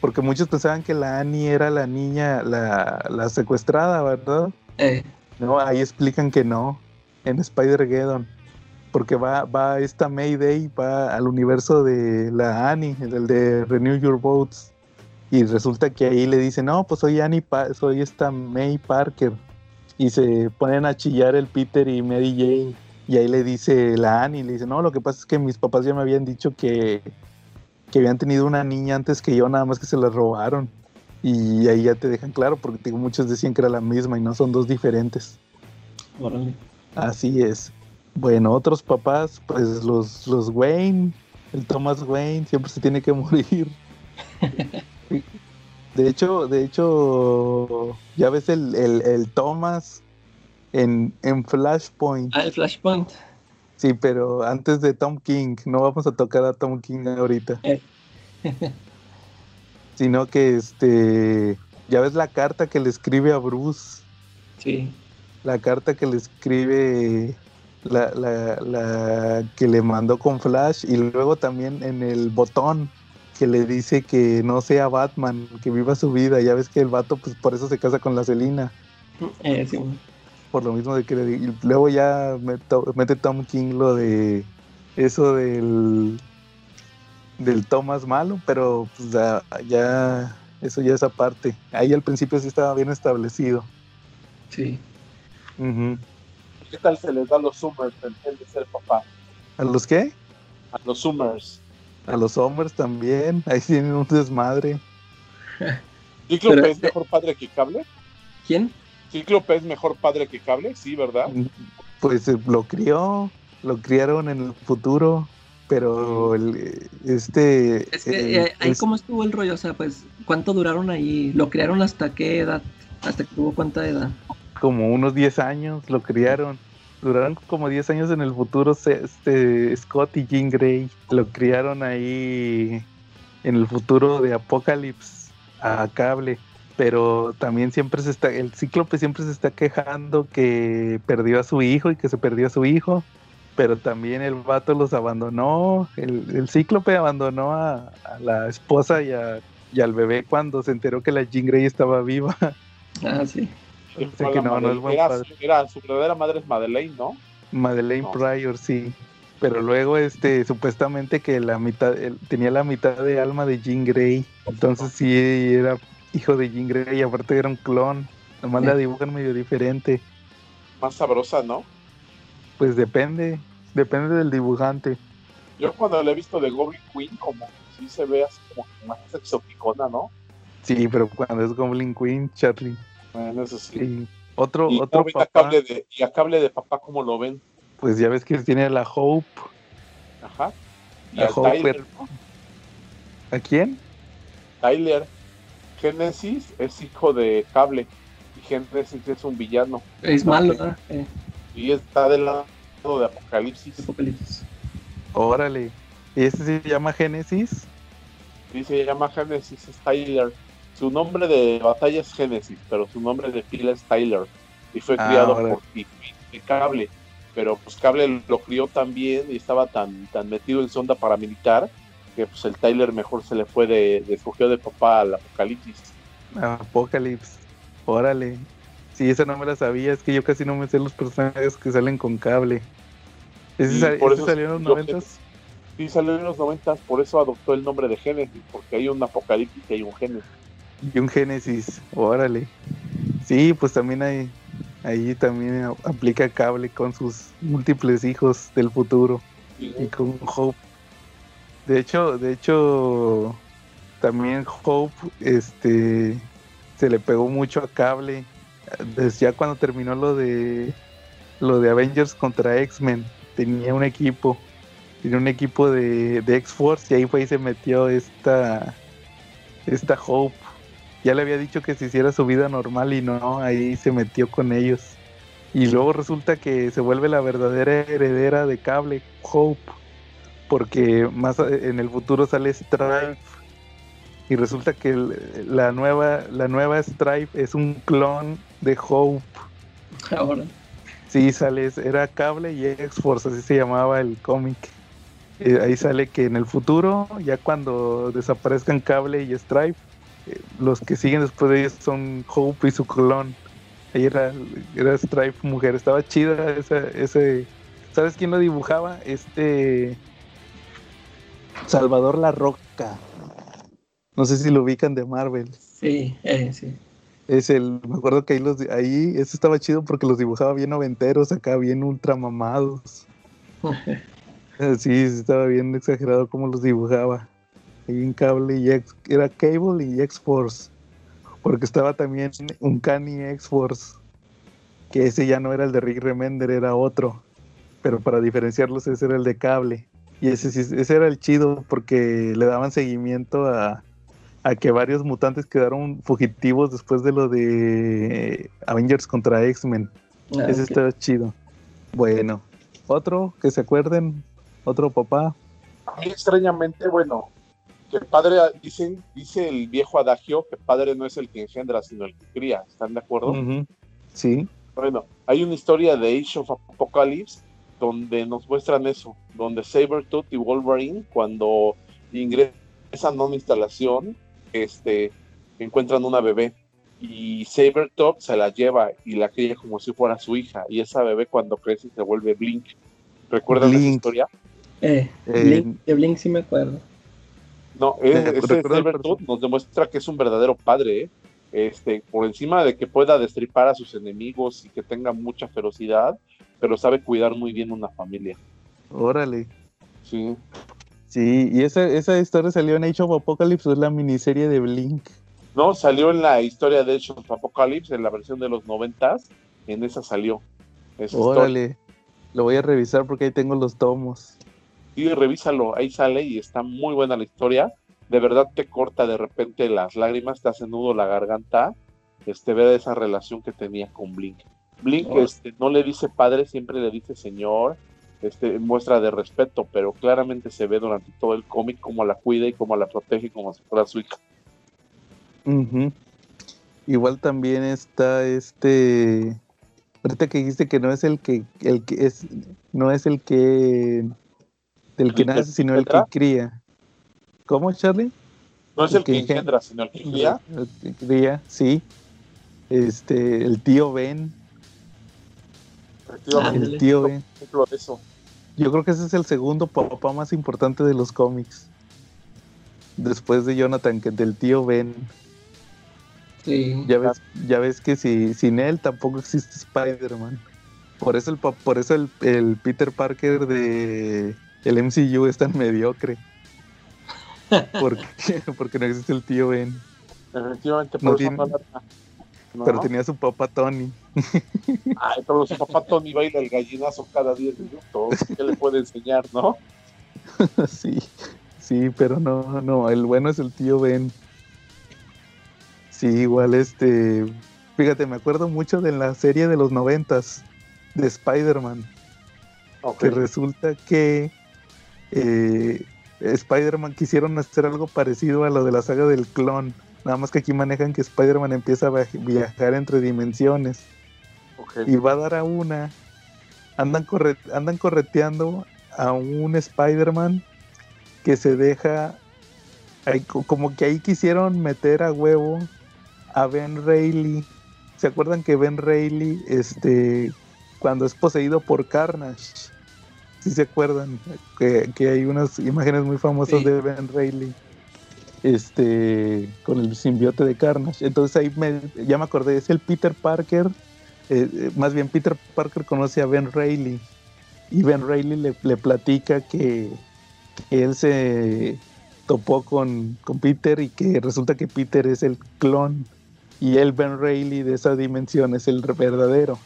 porque muchos pensaban que la Annie era la niña, la, la secuestrada, ¿verdad? Eh, No, ahí explican que no, en Spider-Geddon. Porque va, va esta Mayday, va al universo de la Annie, el de Renew Your Votes. Y resulta que ahí le dicen, no, pues soy Annie, soy esta May Parker. Y se ponen a chillar el Peter y Mary Jane. Y ahí le dice la Annie, le dice, no, lo que pasa es que mis papás ya me habían dicho que, que habían tenido una niña antes que yo, nada más que se la robaron. Y ahí ya te dejan claro, porque digo, muchos decían que era la misma y no son dos diferentes. órale. Así es. Bueno, otros papás, pues los, los Wayne, el Thomas Wayne siempre se tiene que morir. De hecho, de hecho, ya ves el, el, el Thomas en, en Flashpoint. Ah, el Flashpoint. Sí, pero antes de Tom King, no vamos a tocar a Tom King ahorita. Sino que este, ya ves la carta que le escribe a Bruce Sí. la carta que le escribe la, la, la que le mandó con Flash y luego también en el botón que le dice que no sea Batman, que viva su vida. Ya ves que el vato pues por eso se casa con la Celina, Eh, sí. por lo mismo de que le y luego ya meto- mete Tom King lo de eso del del Thomas malo, pero pues ya, ya eso ya es aparte. Ahí al principio sí estaba bien establecido. Sí. ¿Qué tal se les da a los Summers en vez de ser papá? ¿A los qué? A los Summers. A los hombres también, ahí tienen un desmadre. ¿Cíclope Pero- es mejor padre que Cable? ¿Quién? ¿Cíclope es mejor padre que Cable? Sí, ¿verdad? Pues eh, lo crió, lo criaron en el futuro, pero el, este... Es que eh, ahí es cómo estuvo el rollo, o sea, pues, ¿cuánto duraron ahí? ¿Lo crearon hasta qué edad? ¿Hasta que tuvo cuánta edad? como unos 10 años, lo criaron. Duraron como 10 años en el futuro este, Scott y Jean Grey. Lo criaron ahí en el futuro de Apocalypse a cable. Pero también siempre se está, el cíclope siempre se está quejando que perdió a su hijo y que se perdió a su hijo. Pero también el vato los abandonó. El, el cíclope abandonó a, a la esposa y a, y al bebé cuando se enteró que la Jean Grey estaba viva. Ah, sí. O sea que no, no es buen era, su verdadera madre es Madeleine, ¿no? Madeleine No. Pryor, sí. Pero luego, este, supuestamente que la mitad, él tenía la mitad de alma de Jean Grey. Entonces sí era hijo de Jean Grey y aparte era un clon. Nomás Sí. la dibujan medio diferente. Más sabrosa, ¿no? Pues depende, depende del dibujante. Yo cuando la he visto de Goblin Queen, como sí se ve así como que más exoticona, ¿no? Sí, pero cuando es Goblin Queen, Charlie. Bueno, eso sí. Otro, Y, otro a cable de, y a cable de papá, ¿cómo lo ven? pues ya ves que tiene a la Hope. Ajá. Y La a Hopper. Tyler, ¿no? ¿A quién? Tyler. Génesis es hijo de cable. Y Génesis es un villano. Es malo, ¿verdad? Eh, Y está del lado de Apocalipsis. Apocalipsis. Órale. ¿Y este se llama Génesis? Y se llama Génesis, es Tyler. Su nombre de batalla es Génesis, pero su nombre de pila es Tyler. Y fue Ah, criado órale. por Tiffy de Cable. Pero pues Cable lo crió también y estaba tan, tan metido en sonda paramilitar que pues el Tyler mejor se le fue de, de escogió de papá al Apocalipsis. Apocalypse. Órale. Sí, esa no me la sabía. Es que yo casi no me sé los personajes que salen con cable. ¿Ese, por ese eso salió en los noventas? Sí, salió en los 90, por eso adoptó el nombre de Génesis, porque hay un Apocalipsis y hay un Génesis. Y un Génesis. Órale. Sí, pues también hay. Ahí también aplica cable con sus múltiples hijos del futuro. y con Hope. De hecho, de hecho, también Hope, este, se le pegó mucho a Cable. Desde ya cuando terminó lo de lo de Avengers contra X-Men, tenía un equipo, tenía un equipo de, de X-Force y ahí fue y se metió esta, esta Hope. Ya le había dicho que se hiciera su vida normal y no, ahí se metió con ellos. Y luego resulta que se vuelve la verdadera heredera de cable, Hope. Porque más en el futuro sale Stripe. Y resulta que la nueva, la nueva es un clon de Hope. Ahora. Sí, sale, era cable y X-Force, así se llamaba el cómic. Eh, ahí sale que en el futuro, ya cuando desaparezcan cable y Stripe, eh, los que siguen después de ellos son Hope y su clon. Ahí era, era Stripe mujer, estaba chida esa, ese. ¿Sabes quién lo dibujaba? Este. Salvador La Roca. No sé si lo ubican de Marvel. Sí, eh, sí. Es el, me acuerdo que ahí los, ahí, eso estaba chido porque los dibujaba bien noventeros, acá bien ultramamados. Sí, estaba bien exagerado cómo los dibujaba. Ahí en cable y X, era Cable y X-Force. Porque estaba también un Cani X-Force. Que ese ya no era el de Rick Remender, era otro. Pero para diferenciarlos, ese era el de cable. Y ese, ese era el chido porque le daban seguimiento a, a que varios mutantes quedaron fugitivos después de lo de Avengers contra X-Men. Ah, Ese ok. estaba chido. Bueno, otro que se acuerden, otro papá. A mí extrañamente, bueno, que padre, dicen, dice el viejo adagio que padre no es el que engendra, sino el que cría, ¿están de acuerdo? Sí, Bueno, hay una historia de Age of Apocalypse donde nos muestran eso, donde Sabretooth y Wolverine, cuando ingresan a una instalación, este, encuentran una bebé y Sabretooth se la lleva y la cría como si fuera su hija y esa bebé cuando crece se vuelve Blink. ¿Recuerdan esa Blink. historia? Eh, Eh, Blink, de Blink sí me acuerdo. No, eh, Eh, ese Sabretooth nos demuestra que es un verdadero padre, ¿eh? este, por encima de que pueda destripar a sus enemigos y que tenga mucha ferocidad, pero sabe cuidar muy bien una familia. órale. Sí, Sí, y esa, esa historia salió en Age of Apocalypse, es la miniserie de Blink. no, salió en la historia de Age of Apocalypse, en la versión de los noventas, en esa salió. Esa historia. Órale. Lo voy a revisar porque ahí tengo los tomos. Sí, revísalo, ahí sale y está muy buena la historia. De verdad te corta de repente las lágrimas, te hace nudo la garganta, este, ver esa relación que tenía con Blink. Blink Oh. este, no le dice padre, siempre le dice señor, este, muestra de respeto, pero claramente se ve durante todo el cómic cómo la cuida y cómo la protege como si fuera su hija. Igual también está este. Ahorita que dijiste que no es el que, el que es, no es el que del que ¿El que nace, sino el que cría. ¿Cómo, Charlie? No es el, que, engendra, sino el que cría. El que cría, sí. Este, el tío Ben. El tío Ben. De eso. Yo creo que ese es el segundo papá más importante de los cómics. Después de Jonathan, que del tío Ben. Sí. Ya ves, ya ves que si, sin él tampoco existe Spider-Man. Por eso el por eso el, el, Peter Parker de el MCU es tan mediocre. porque, porque no existe el tío Ben. Efectivamente, por no no Pero tenía su papá Tony. Ay, pero su papá Tony baila el gallinazo cada 10 minutos. ¿Qué le puede enseñar, no? sí, sí, pero no, no, el bueno es el tío Ben. Sí, igual este. Fíjate, me acuerdo mucho de la serie de los noventas de Spider-Man. Que resulta que eh, Spider-Man quisieron hacer algo parecido a lo de la saga del clon. Nada más que aquí manejan que Spider-Man empieza a viajar entre dimensiones. Y va a dar a una. Andan, andan correteando a un Spider-Man que se deja. como que ahí quisieron meter a huevo a Ben Reilly. ¿Se acuerdan que Ben Reilly, este, cuando es poseído por Carnage? Si se acuerdan que, hay unas imágenes muy famosas de Ben Reilly este, con el simbiote de Carnage. Entonces ahí me, ya me acordé, es el Peter Parker, eh, eh, más bien Peter Parker conoce a Ben Reilly y Ben Reilly le, platica que, él se topó con, Peter y que resulta que Peter es el clon y el Ben Reilly de esa dimensión es el verdadero.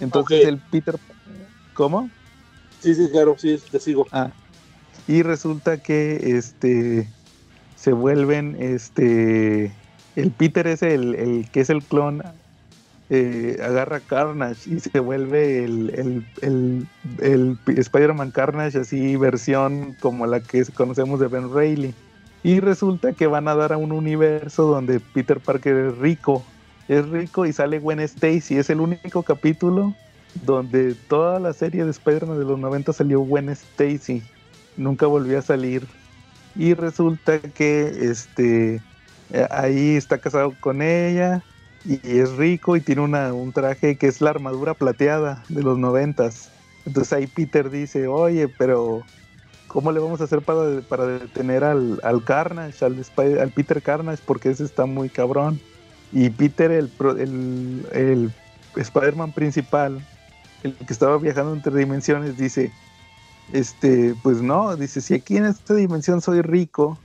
Entonces el Peter... ¿Cómo? Sí, sí, claro, sí, te sigo. Ah, y resulta que este se vuelven, este, el Peter es el, el que es el clon, eh, agarra Carnage y se vuelve el, el, Spider-Man Carnage, así versión como la que conocemos de Ben Reilly. Y resulta que van a dar a un universo donde Peter Parker es rico, es rico y sale Gwen Stacy, es el único capítulo donde toda la serie de Spider-Man de los 90 salió Gwen Stacy, nunca volvió a salir y resulta que este eh, ahí está casado con ella y es rico y tiene una, un traje que es la armadura plateada de los noventas. Entonces ahí Peter dice, oye, pero ¿cómo le vamos a hacer para, para detener al, al Carnage, al, al, Peter Carnage? Porque ese está muy cabrón. Y Peter, el, el, el Spider-Man principal, el que estaba viajando entre dimensiones, dice, este, pues no, dice, si aquí en esta dimensión soy rico,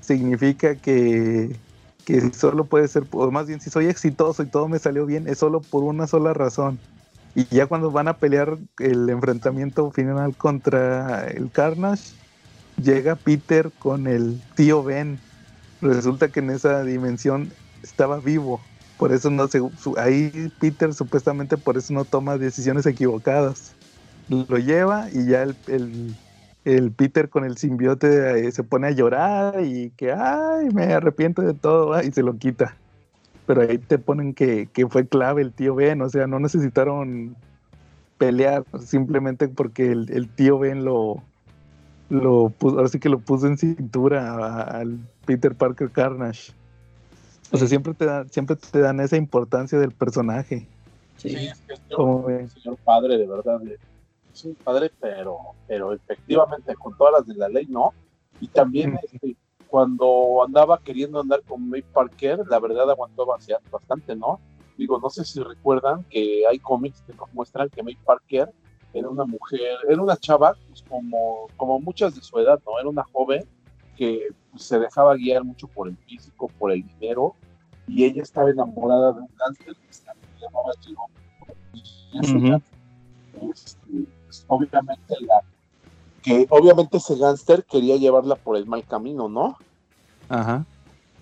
significa que, que solo puede ser, o más bien si soy exitoso y todo me salió bien, es solo por una sola razón. Y ya cuando van a pelear el enfrentamiento final contra el Carnage, llega Peter con el tío Ben. Resulta que en esa dimensión estaba vivo. Por eso no se, ahí Peter supuestamente por eso no toma decisiones equivocadas lo lleva y ya el, Peter con el simbiote eh, se pone a llorar y que, ay, me arrepiento de todo y se lo quita. Pero ahí te ponen que, fue clave el tío Ben, o sea, no necesitaron pelear simplemente porque el, tío Ben lo, lo puso, ahora sí que lo puso en cintura al Peter Parker Carnage. O sea, siempre te, da, siempre te dan esa importancia del personaje. Sí, es que es señor padre, de verdad un padre, pero, pero efectivamente con todas las de la ley no. Y también este, cuando andaba queriendo andar con May Parker, la verdad aguantó bastante, ¿no? Digo, no sé si recuerdan que hay cómics que nos muestran que May Parker era una mujer, era una chava, pues como, como muchas de su edad, ¿no? Era una joven que pues, se dejaba guiar mucho por el físico, por el dinero, y ella estaba enamorada de un cáncer que se llamaba Chico. Y este, obviamente la que obviamente ese gángster quería llevarla por el mal camino, ¿no? Ajá.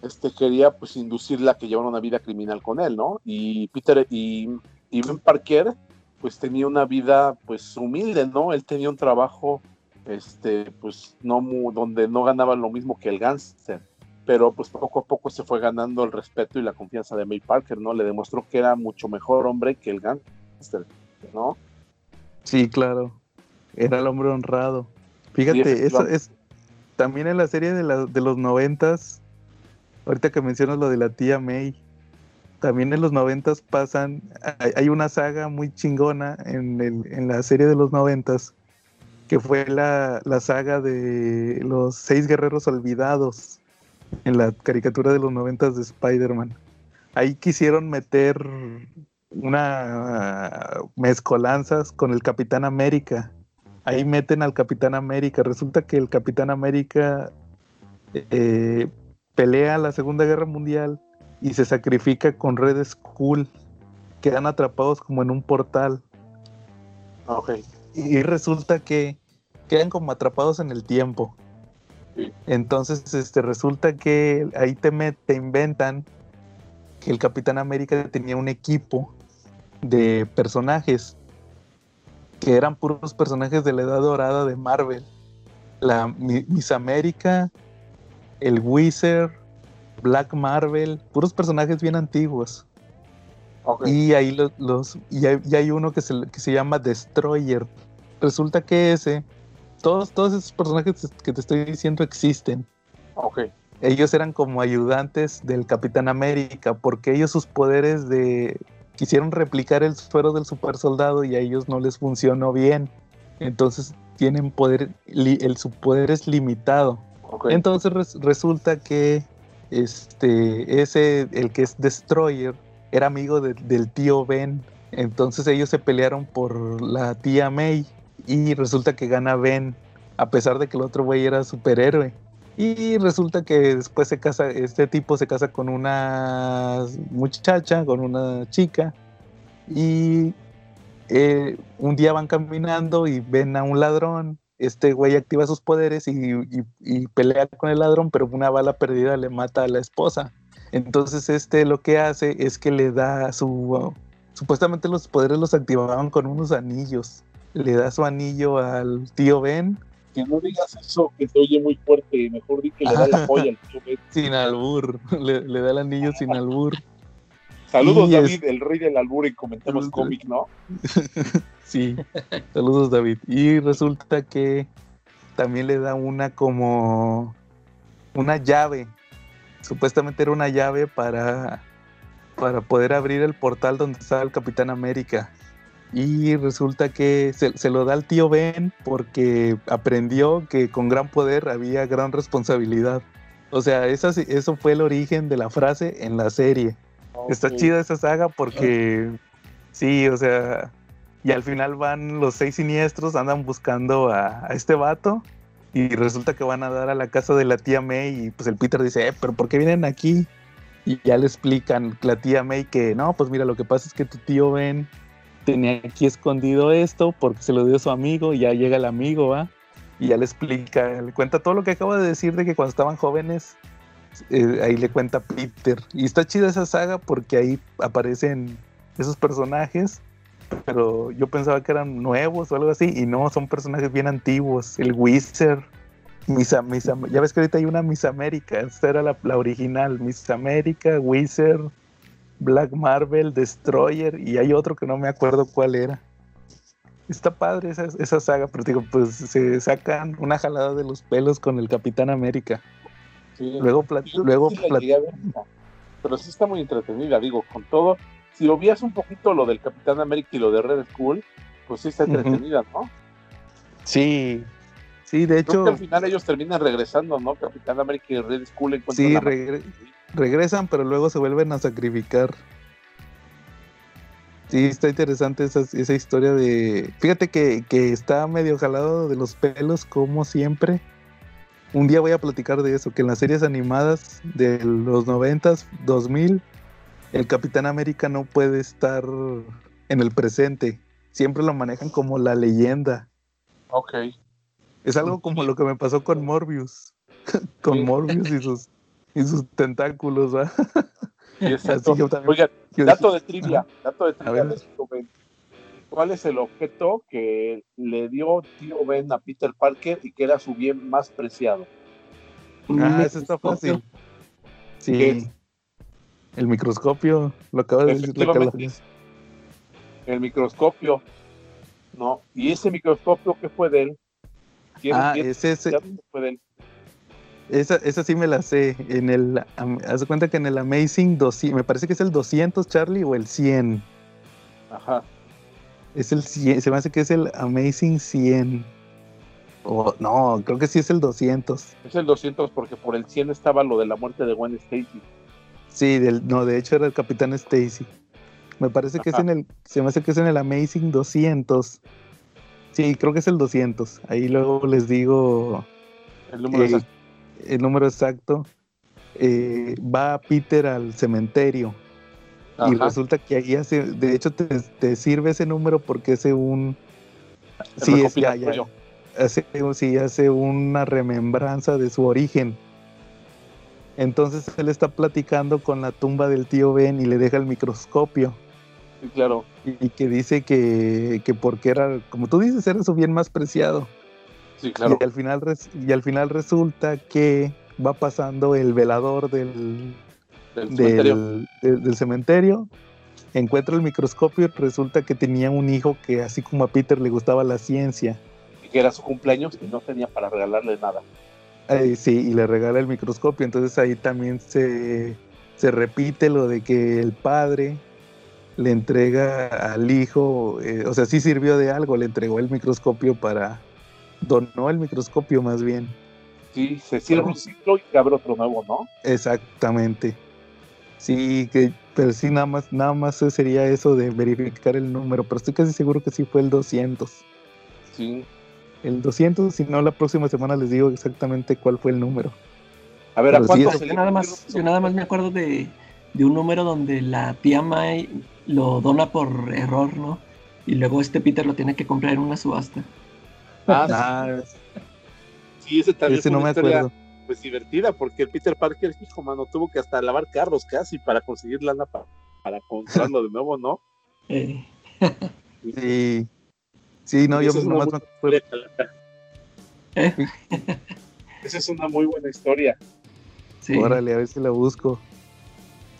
Este quería pues inducirla a que llevara una vida criminal con él, ¿no? Y Peter y, y Ben Parker pues tenía una vida pues humilde, ¿no? Él tenía un trabajo este pues no donde no ganaba lo mismo que el gángster, pero pues poco a poco se fue ganando el respeto y la confianza de May Parker, ¿no? Le demostró que era mucho mejor hombre que el gángster, ¿no? Sí, claro. Era el hombre honrado. Fíjate, eso es también en la serie de, de los noventas ahorita que mencionas lo de la tía May, también en los noventas pasan, hay, una saga muy chingona en, el, en la serie de los noventas, que fue la, la saga de los seis guerreros olvidados en la caricatura de los noventas de Spider-Man. Ahí quisieron meter una mezcolanzas con el Capitán América. Ahí meten al Capitán América. Resulta que el Capitán América eh, pelea la Segunda Guerra Mundial y se sacrifica con Red Skull. Quedan atrapados como en un portal. Ok. Y resulta que quedan como atrapados en el tiempo. Entonces, este, resulta que ahí te, te inventan que el Capitán América tenía un equipo de personajes que eran puros personajes de la edad dorada de Marvel. La Miss América, el Wizard, Black Marvel, puros personajes bien antiguos. Y ahí los, y, hay, uno que se, que se llama Destroyer. Resulta que ese todos, todos esos personajes que te estoy diciendo existen. Ok. Ellos eran como ayudantes del Capitán América, porque ellos sus poderes de... quisieron replicar el suero del super soldado y a ellos no les funcionó bien. Entonces tienen poder, el, su poder es limitado. Entonces resulta que este, ese, el que es Destroyer, era amigo del tío Ben. Entonces ellos se pelearon por la tía May y resulta que gana Ben, a pesar de que el otro güey era superhéroe. Y resulta que después se casa, este tipo se casa con una muchacha, con una chica. Y eh, un día van caminando y ven a un ladrón. Este güey activa sus poderes y, pelea con el ladrón, pero una bala perdida le mata a la esposa. Entonces este lo que hace es que le da su... supuestamente los poderes los activaban con unos anillos le da su anillo al tío Ben. Que no digas eso, que se oye muy fuerte. Mejor di que le da la polla al tío. Sin albur, le, da el anillo sin albur. Saludos, David, el rey del albur, y comentemos cómic, ¿no? sí, saludos, David. Y resulta que también le da una como una llave. Supuestamente era una llave para, para poder abrir el portal donde estaba el Capitán América. Y resulta que se, lo da al tío Ben porque aprendió que con gran poder había gran responsabilidad. O sea, eso, eso fue el origen de la frase en la serie. Está chida esa saga porque sí, o sea, y al final van los seis siniestros, andan buscando a, este vato y resulta que van a dar a la casa de la tía May y pues el Peter dice, eh, pero ¿por qué vienen aquí? Y ya le explican la tía May que no, pues mira, lo que pasa es que tu tío Ben tenía aquí escondido esto porque se lo dio a su amigo y ya llega el amigo, ¿va? Y ya le explica, le cuenta todo lo que acabo de decir de que cuando estaban jóvenes, eh, ahí le cuenta Peter. Y está chida esa saga porque ahí aparecen esos personajes, pero yo pensaba que eran nuevos o algo así, y no, son personajes bien antiguos. El Wizard, Misa, Misa, ya ves que ahorita hay una Miss América, esta era la, la original, Miss América, Wizard, Black Marvel, Destroyer y hay otro que no me acuerdo cuál era. Está padre esa, esa saga, pero digo, pues se sacan una jalada de los pelos con el Capitán América. luego, luego pero sí está muy entretenida, digo, con todo. Si obvias un poquito lo del Capitán América y lo de Red Skull, pues sí está entretenida, ¿no? Sí, sí, de hecho. al final ellos terminan regresando, ¿no? Capitán América y Red Skull encuentran. Sí, regresan regresan, pero luego se vuelven a sacrificar. Sí, está interesante esa, esa historia de... Fíjate que, está medio jalado de los pelos, como siempre. Un día voy a platicar de eso, que en las series animadas de los 90, 2000, el Capitán América no puede estar en el presente. Siempre lo manejan como la leyenda. Ok. Es algo como lo que me pasó con Morbius. con Morbius y sus y sus tentáculos, ¿va? Oigan, dato de trivia, dato de trivia de tío Ben. ¿Cuál es el objeto que le dio tío Ben a Peter Parker y que era su bien más preciado? Ah, eso está fácil. Sí. El microscopio, lo acaba de decir El microscopio. No, y ese microscopio que fue de él. Ah, ese, ese, Esa, esa sí me la sé. En el, haz cuenta que en el Amazing 200, me parece que es el 200, Charlie, o el 100. Ajá. Es el 100, se me hace que es el Amazing 100. O no, creo que sí es el 200. Es el 200 porque por el 100 estaba lo de la muerte de Gwen Stacy. Sí, del, no, de hecho era el Capitán Stacy. Me parece que es en el, se me hace que es en el Amazing 200. Sí, creo que es el 200. Ahí luego les digo El número eh, exacto. el número exacto. Eh, va Peter al cementerio y resulta que ahí hace, de hecho te, te sirve ese número porque hace un, El sí, es, ya, ya, hace, sí, hace una remembranza de su origen. Entonces él está platicando con la tumba del tío Ben y le deja el microscopio Sí, claro. y que dice que, que porque era, como tú dices, era su bien más preciado. Sí, claro. Y, al final res- y al final resulta que va pasando el velador del, Del cementerio. del, del- del cementerio, encuentra el microscopio y resulta que tenía un hijo que así como a Peter le gustaba la ciencia. Y que era su cumpleaños y no tenía para regalarle nada. Eh, sí, y le regala el microscopio. Entonces ahí también se, se repite lo de que el padre le entrega al hijo, eh, o sea, sí sirvió de algo, le entregó el microscopio para, donó el microscopio más bien. Sí, se cierra un ciclo y abre otro nuevo, ¿no? Exactamente. Sí, que, pero sí, nada más, nada más sería eso de verificar el número, pero estoy casi seguro que sí fue el 200. Sí. El 200, si no, la próxima semana les digo exactamente cuál fue el número. A ver, ¿a Pero sí, cuánto se Yo nada más, yo nada más me acuerdo de, de un número donde la tía May lo dona por error, ¿no? Y luego este Peter lo tiene que comprar en una subasta. Ah, Ah, sí, ese también ese fue no una me historia acuerdo. pues divertida, porque el Peter Parker, hijo, mano, tuvo que hasta lavar carros casi para conseguir lana pa- para comprarlo de nuevo, ¿no? Eh, Sí. Sí, no, yo esa es una nomás muy me acuerdo. buena historia, ¿Eh? Esa es una muy buena historia. sí. Órale, a ver si la busco.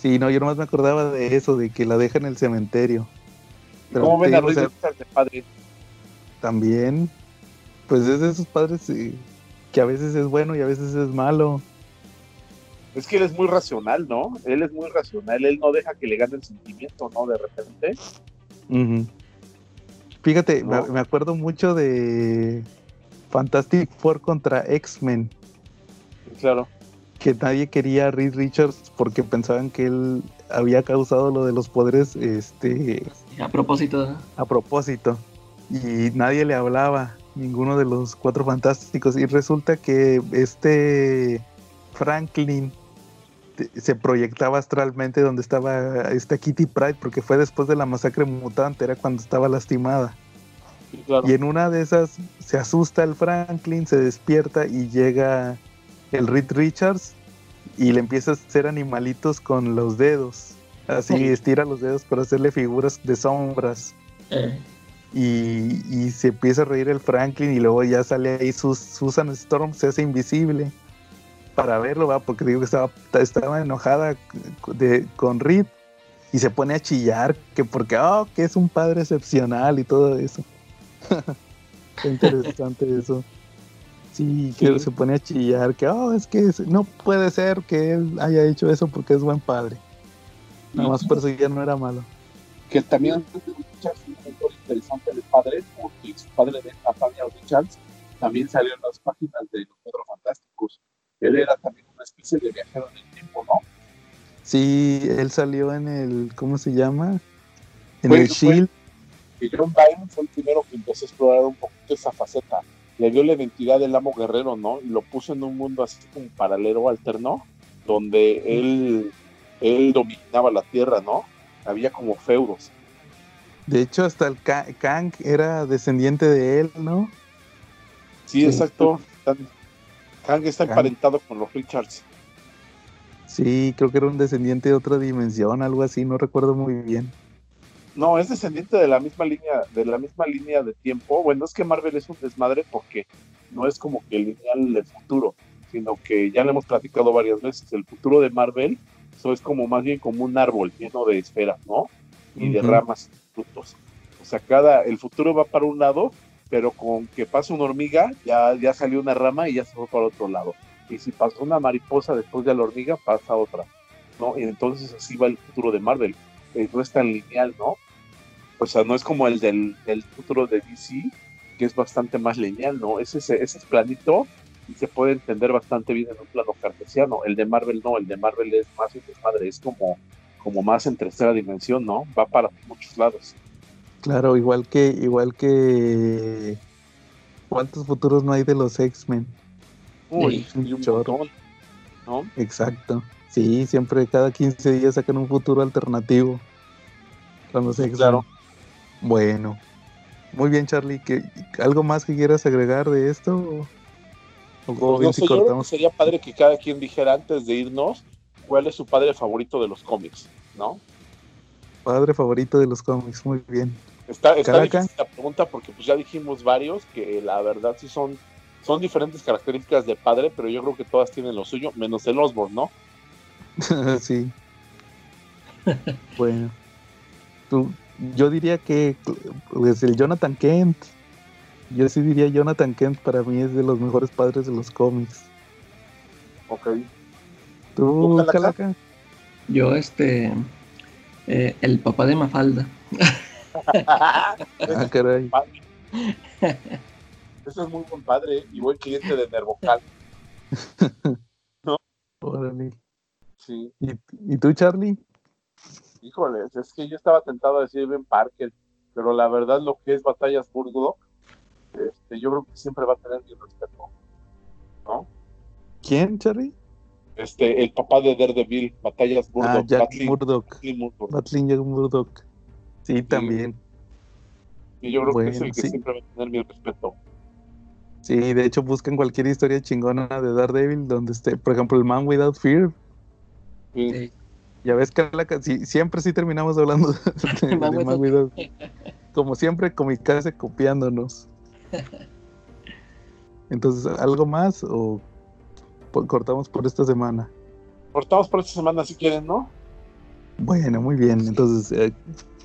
Sí, no, yo nomás me acordaba de eso, de que la deja en el cementerio. Pero ¿Cómo ven a digo, o sea, de padre? también, pues es de esos padres que a veces es bueno y a veces es malo. Es que él es muy racional, ¿no? Él es muy racional, él no deja que le gane el sentimiento, ¿no? De repente. Fíjate, No. me acuerdo mucho de Fantastic Four contra X-Men, Claro. Que nadie quería a Reed Richards porque pensaban que él había causado lo de los poderes este, A propósito, a propósito. Y nadie le hablaba, ninguno de los cuatro fantásticos. Y resulta que este Franklin se proyectaba astralmente donde estaba esta Kitty Pride, porque fue después de la masacre mutante, era cuando estaba lastimada. Claro. Y en una de esas se asusta el Franklin, se despierta y llega el Reed Richards y le empieza a hacer animalitos con los dedos. Así Sí. estira los dedos para hacerle figuras de sombras. eh, Y, y se empieza a reír el Franklin y luego ya sale ahí Sus- Susan Storm, se hace invisible para verlo, va, porque digo que estaba, estaba enojada de- con Reed y se pone a chillar que porque oh, que es un padre excepcional y todo eso. Qué interesante eso. Sí, que Sí. se pone a chillar que oh, es que no puede ser que él haya hecho eso porque es buen padre. Nada más por eso ya no era malo. que también es un autor interesante de padre, porque su padre de Nathaniel Richards también salió en las páginas de Los Cuatro Fantásticos. Él era también una especie de viajero en el tiempo, ¿no? Sí, él salió en el, ¿cómo se llama? En el fue- Shield. Y John Byrne fue el primero que empezó a explorar un poquito esa faceta. Le dio la identidad del amo guerrero, ¿no? Y lo puso en un mundo así como paralelo, alterno, donde él, él dominaba la tierra, ¿no? Había como feudos. De hecho, hasta el Ka- Kang era descendiente de él, ¿no? Sí, exacto. Kang está emparentado con los Richards. Sí, creo que era un descendiente de otra dimensión, algo así, no recuerdo muy bien. No, es descendiente de la misma línea, de la misma línea de tiempo. Bueno, es que Marvel es un desmadre porque no es como que lineal el futuro, sino que ya lo hemos platicado varias veces. El futuro de Marvel eso es como más bien como un árbol lleno de esferas, ¿no? Y de ramas y frutos. O sea, cada, el futuro va para un lado, pero con que pase una hormiga, ya, ya salió una rama y ya se fue para otro lado. y si pasó una mariposa después de la hormiga, pasa otra, ¿no? Y entonces así va el futuro de Marvel. Eh, no es tan lineal, ¿no? O sea, no es como el del, futuro de DC, que es bastante más lineal, ¿no? Ese, ese es planito y se puede entender bastante bien en un plano cartesiano. El de Marvel no, el de Marvel es más un desmadre, es como, como más en tercera dimensión, ¿no? Va para muchos lados. Claro, igual que, igual que ¿cuántos futuros no hay de los X-Men? Uy, un montón, ¿no? Exacto. Sí, siempre cada 15 días sacan un futuro alternativo. Los X-Men. Claro. Bueno. Muy bien, Charlie. ¿qué, ¿Algo más que quieras agregar de esto? Pues sería padre que cada quien dijera antes de irnos cuál es su padre favorito de los cómics, ¿no? Padre favorito de los cómics, muy bien. Está, está difícil la pregunta porque pues ya dijimos varios que la verdad sí son, son diferentes características de padre, pero yo creo que todas tienen lo suyo, menos el Osborne, ¿no? sí. bueno. Tú, yo diría que pues, el Jonathan Kent. Yo sí diría Jonathan Kent para mí es de los mejores padres de los cómics. Ok. ¿Tú, Calaca? Yo, este. Eh, el papá de Mafalda. ah, caray. Eso es muy buen padre y buen cliente de Nervocal. ¿No? Órale. Sí. ¿Y, tú, Charlie? Híjoles, es que yo estaba tentado a decir Ben Parker, pero la verdad lo que es Batallas Burgo, este, yo creo que siempre va a tener mi respeto. ¿No? ¿Quién, Charlie? Este, el papá de Daredevil, Batallas Burgo. Ah, Jack Jack Murdock. Sí, también. Y yo creo que es el que siempre va a tener mi respeto. Sí, de hecho busquen cualquier historia chingona de Daredevil donde esté, por ejemplo, el Man Without Fear, ya ves que siempre sí terminamos hablando de, Como siempre, con mi casa copiándonos. Entonces, ¿algo más o cortamos por esta semana? Cortamos por esta semana si quieren, ¿no? Bueno, muy bien. Entonces, eh,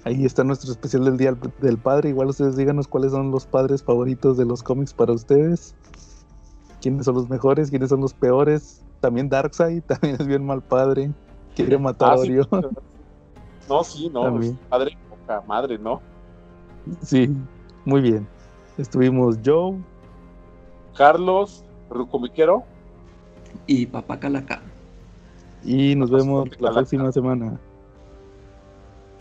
ahí está nuestro especial del Día del Padre. Igual ustedes díganos cuáles son los padres favoritos de los cómics para ustedes. ¿Quiénes son los mejores? ¿Quiénes son los peores? También Darkseid, también es bien mal padre. Quiere matar a ah, Orión. no, sí, no. padre, poca madre, ¿no? Sí, muy bien. Estuvimos Joe, Carlos, Rucomiquero y Papá Calaca. Y nos vemos la próxima semana.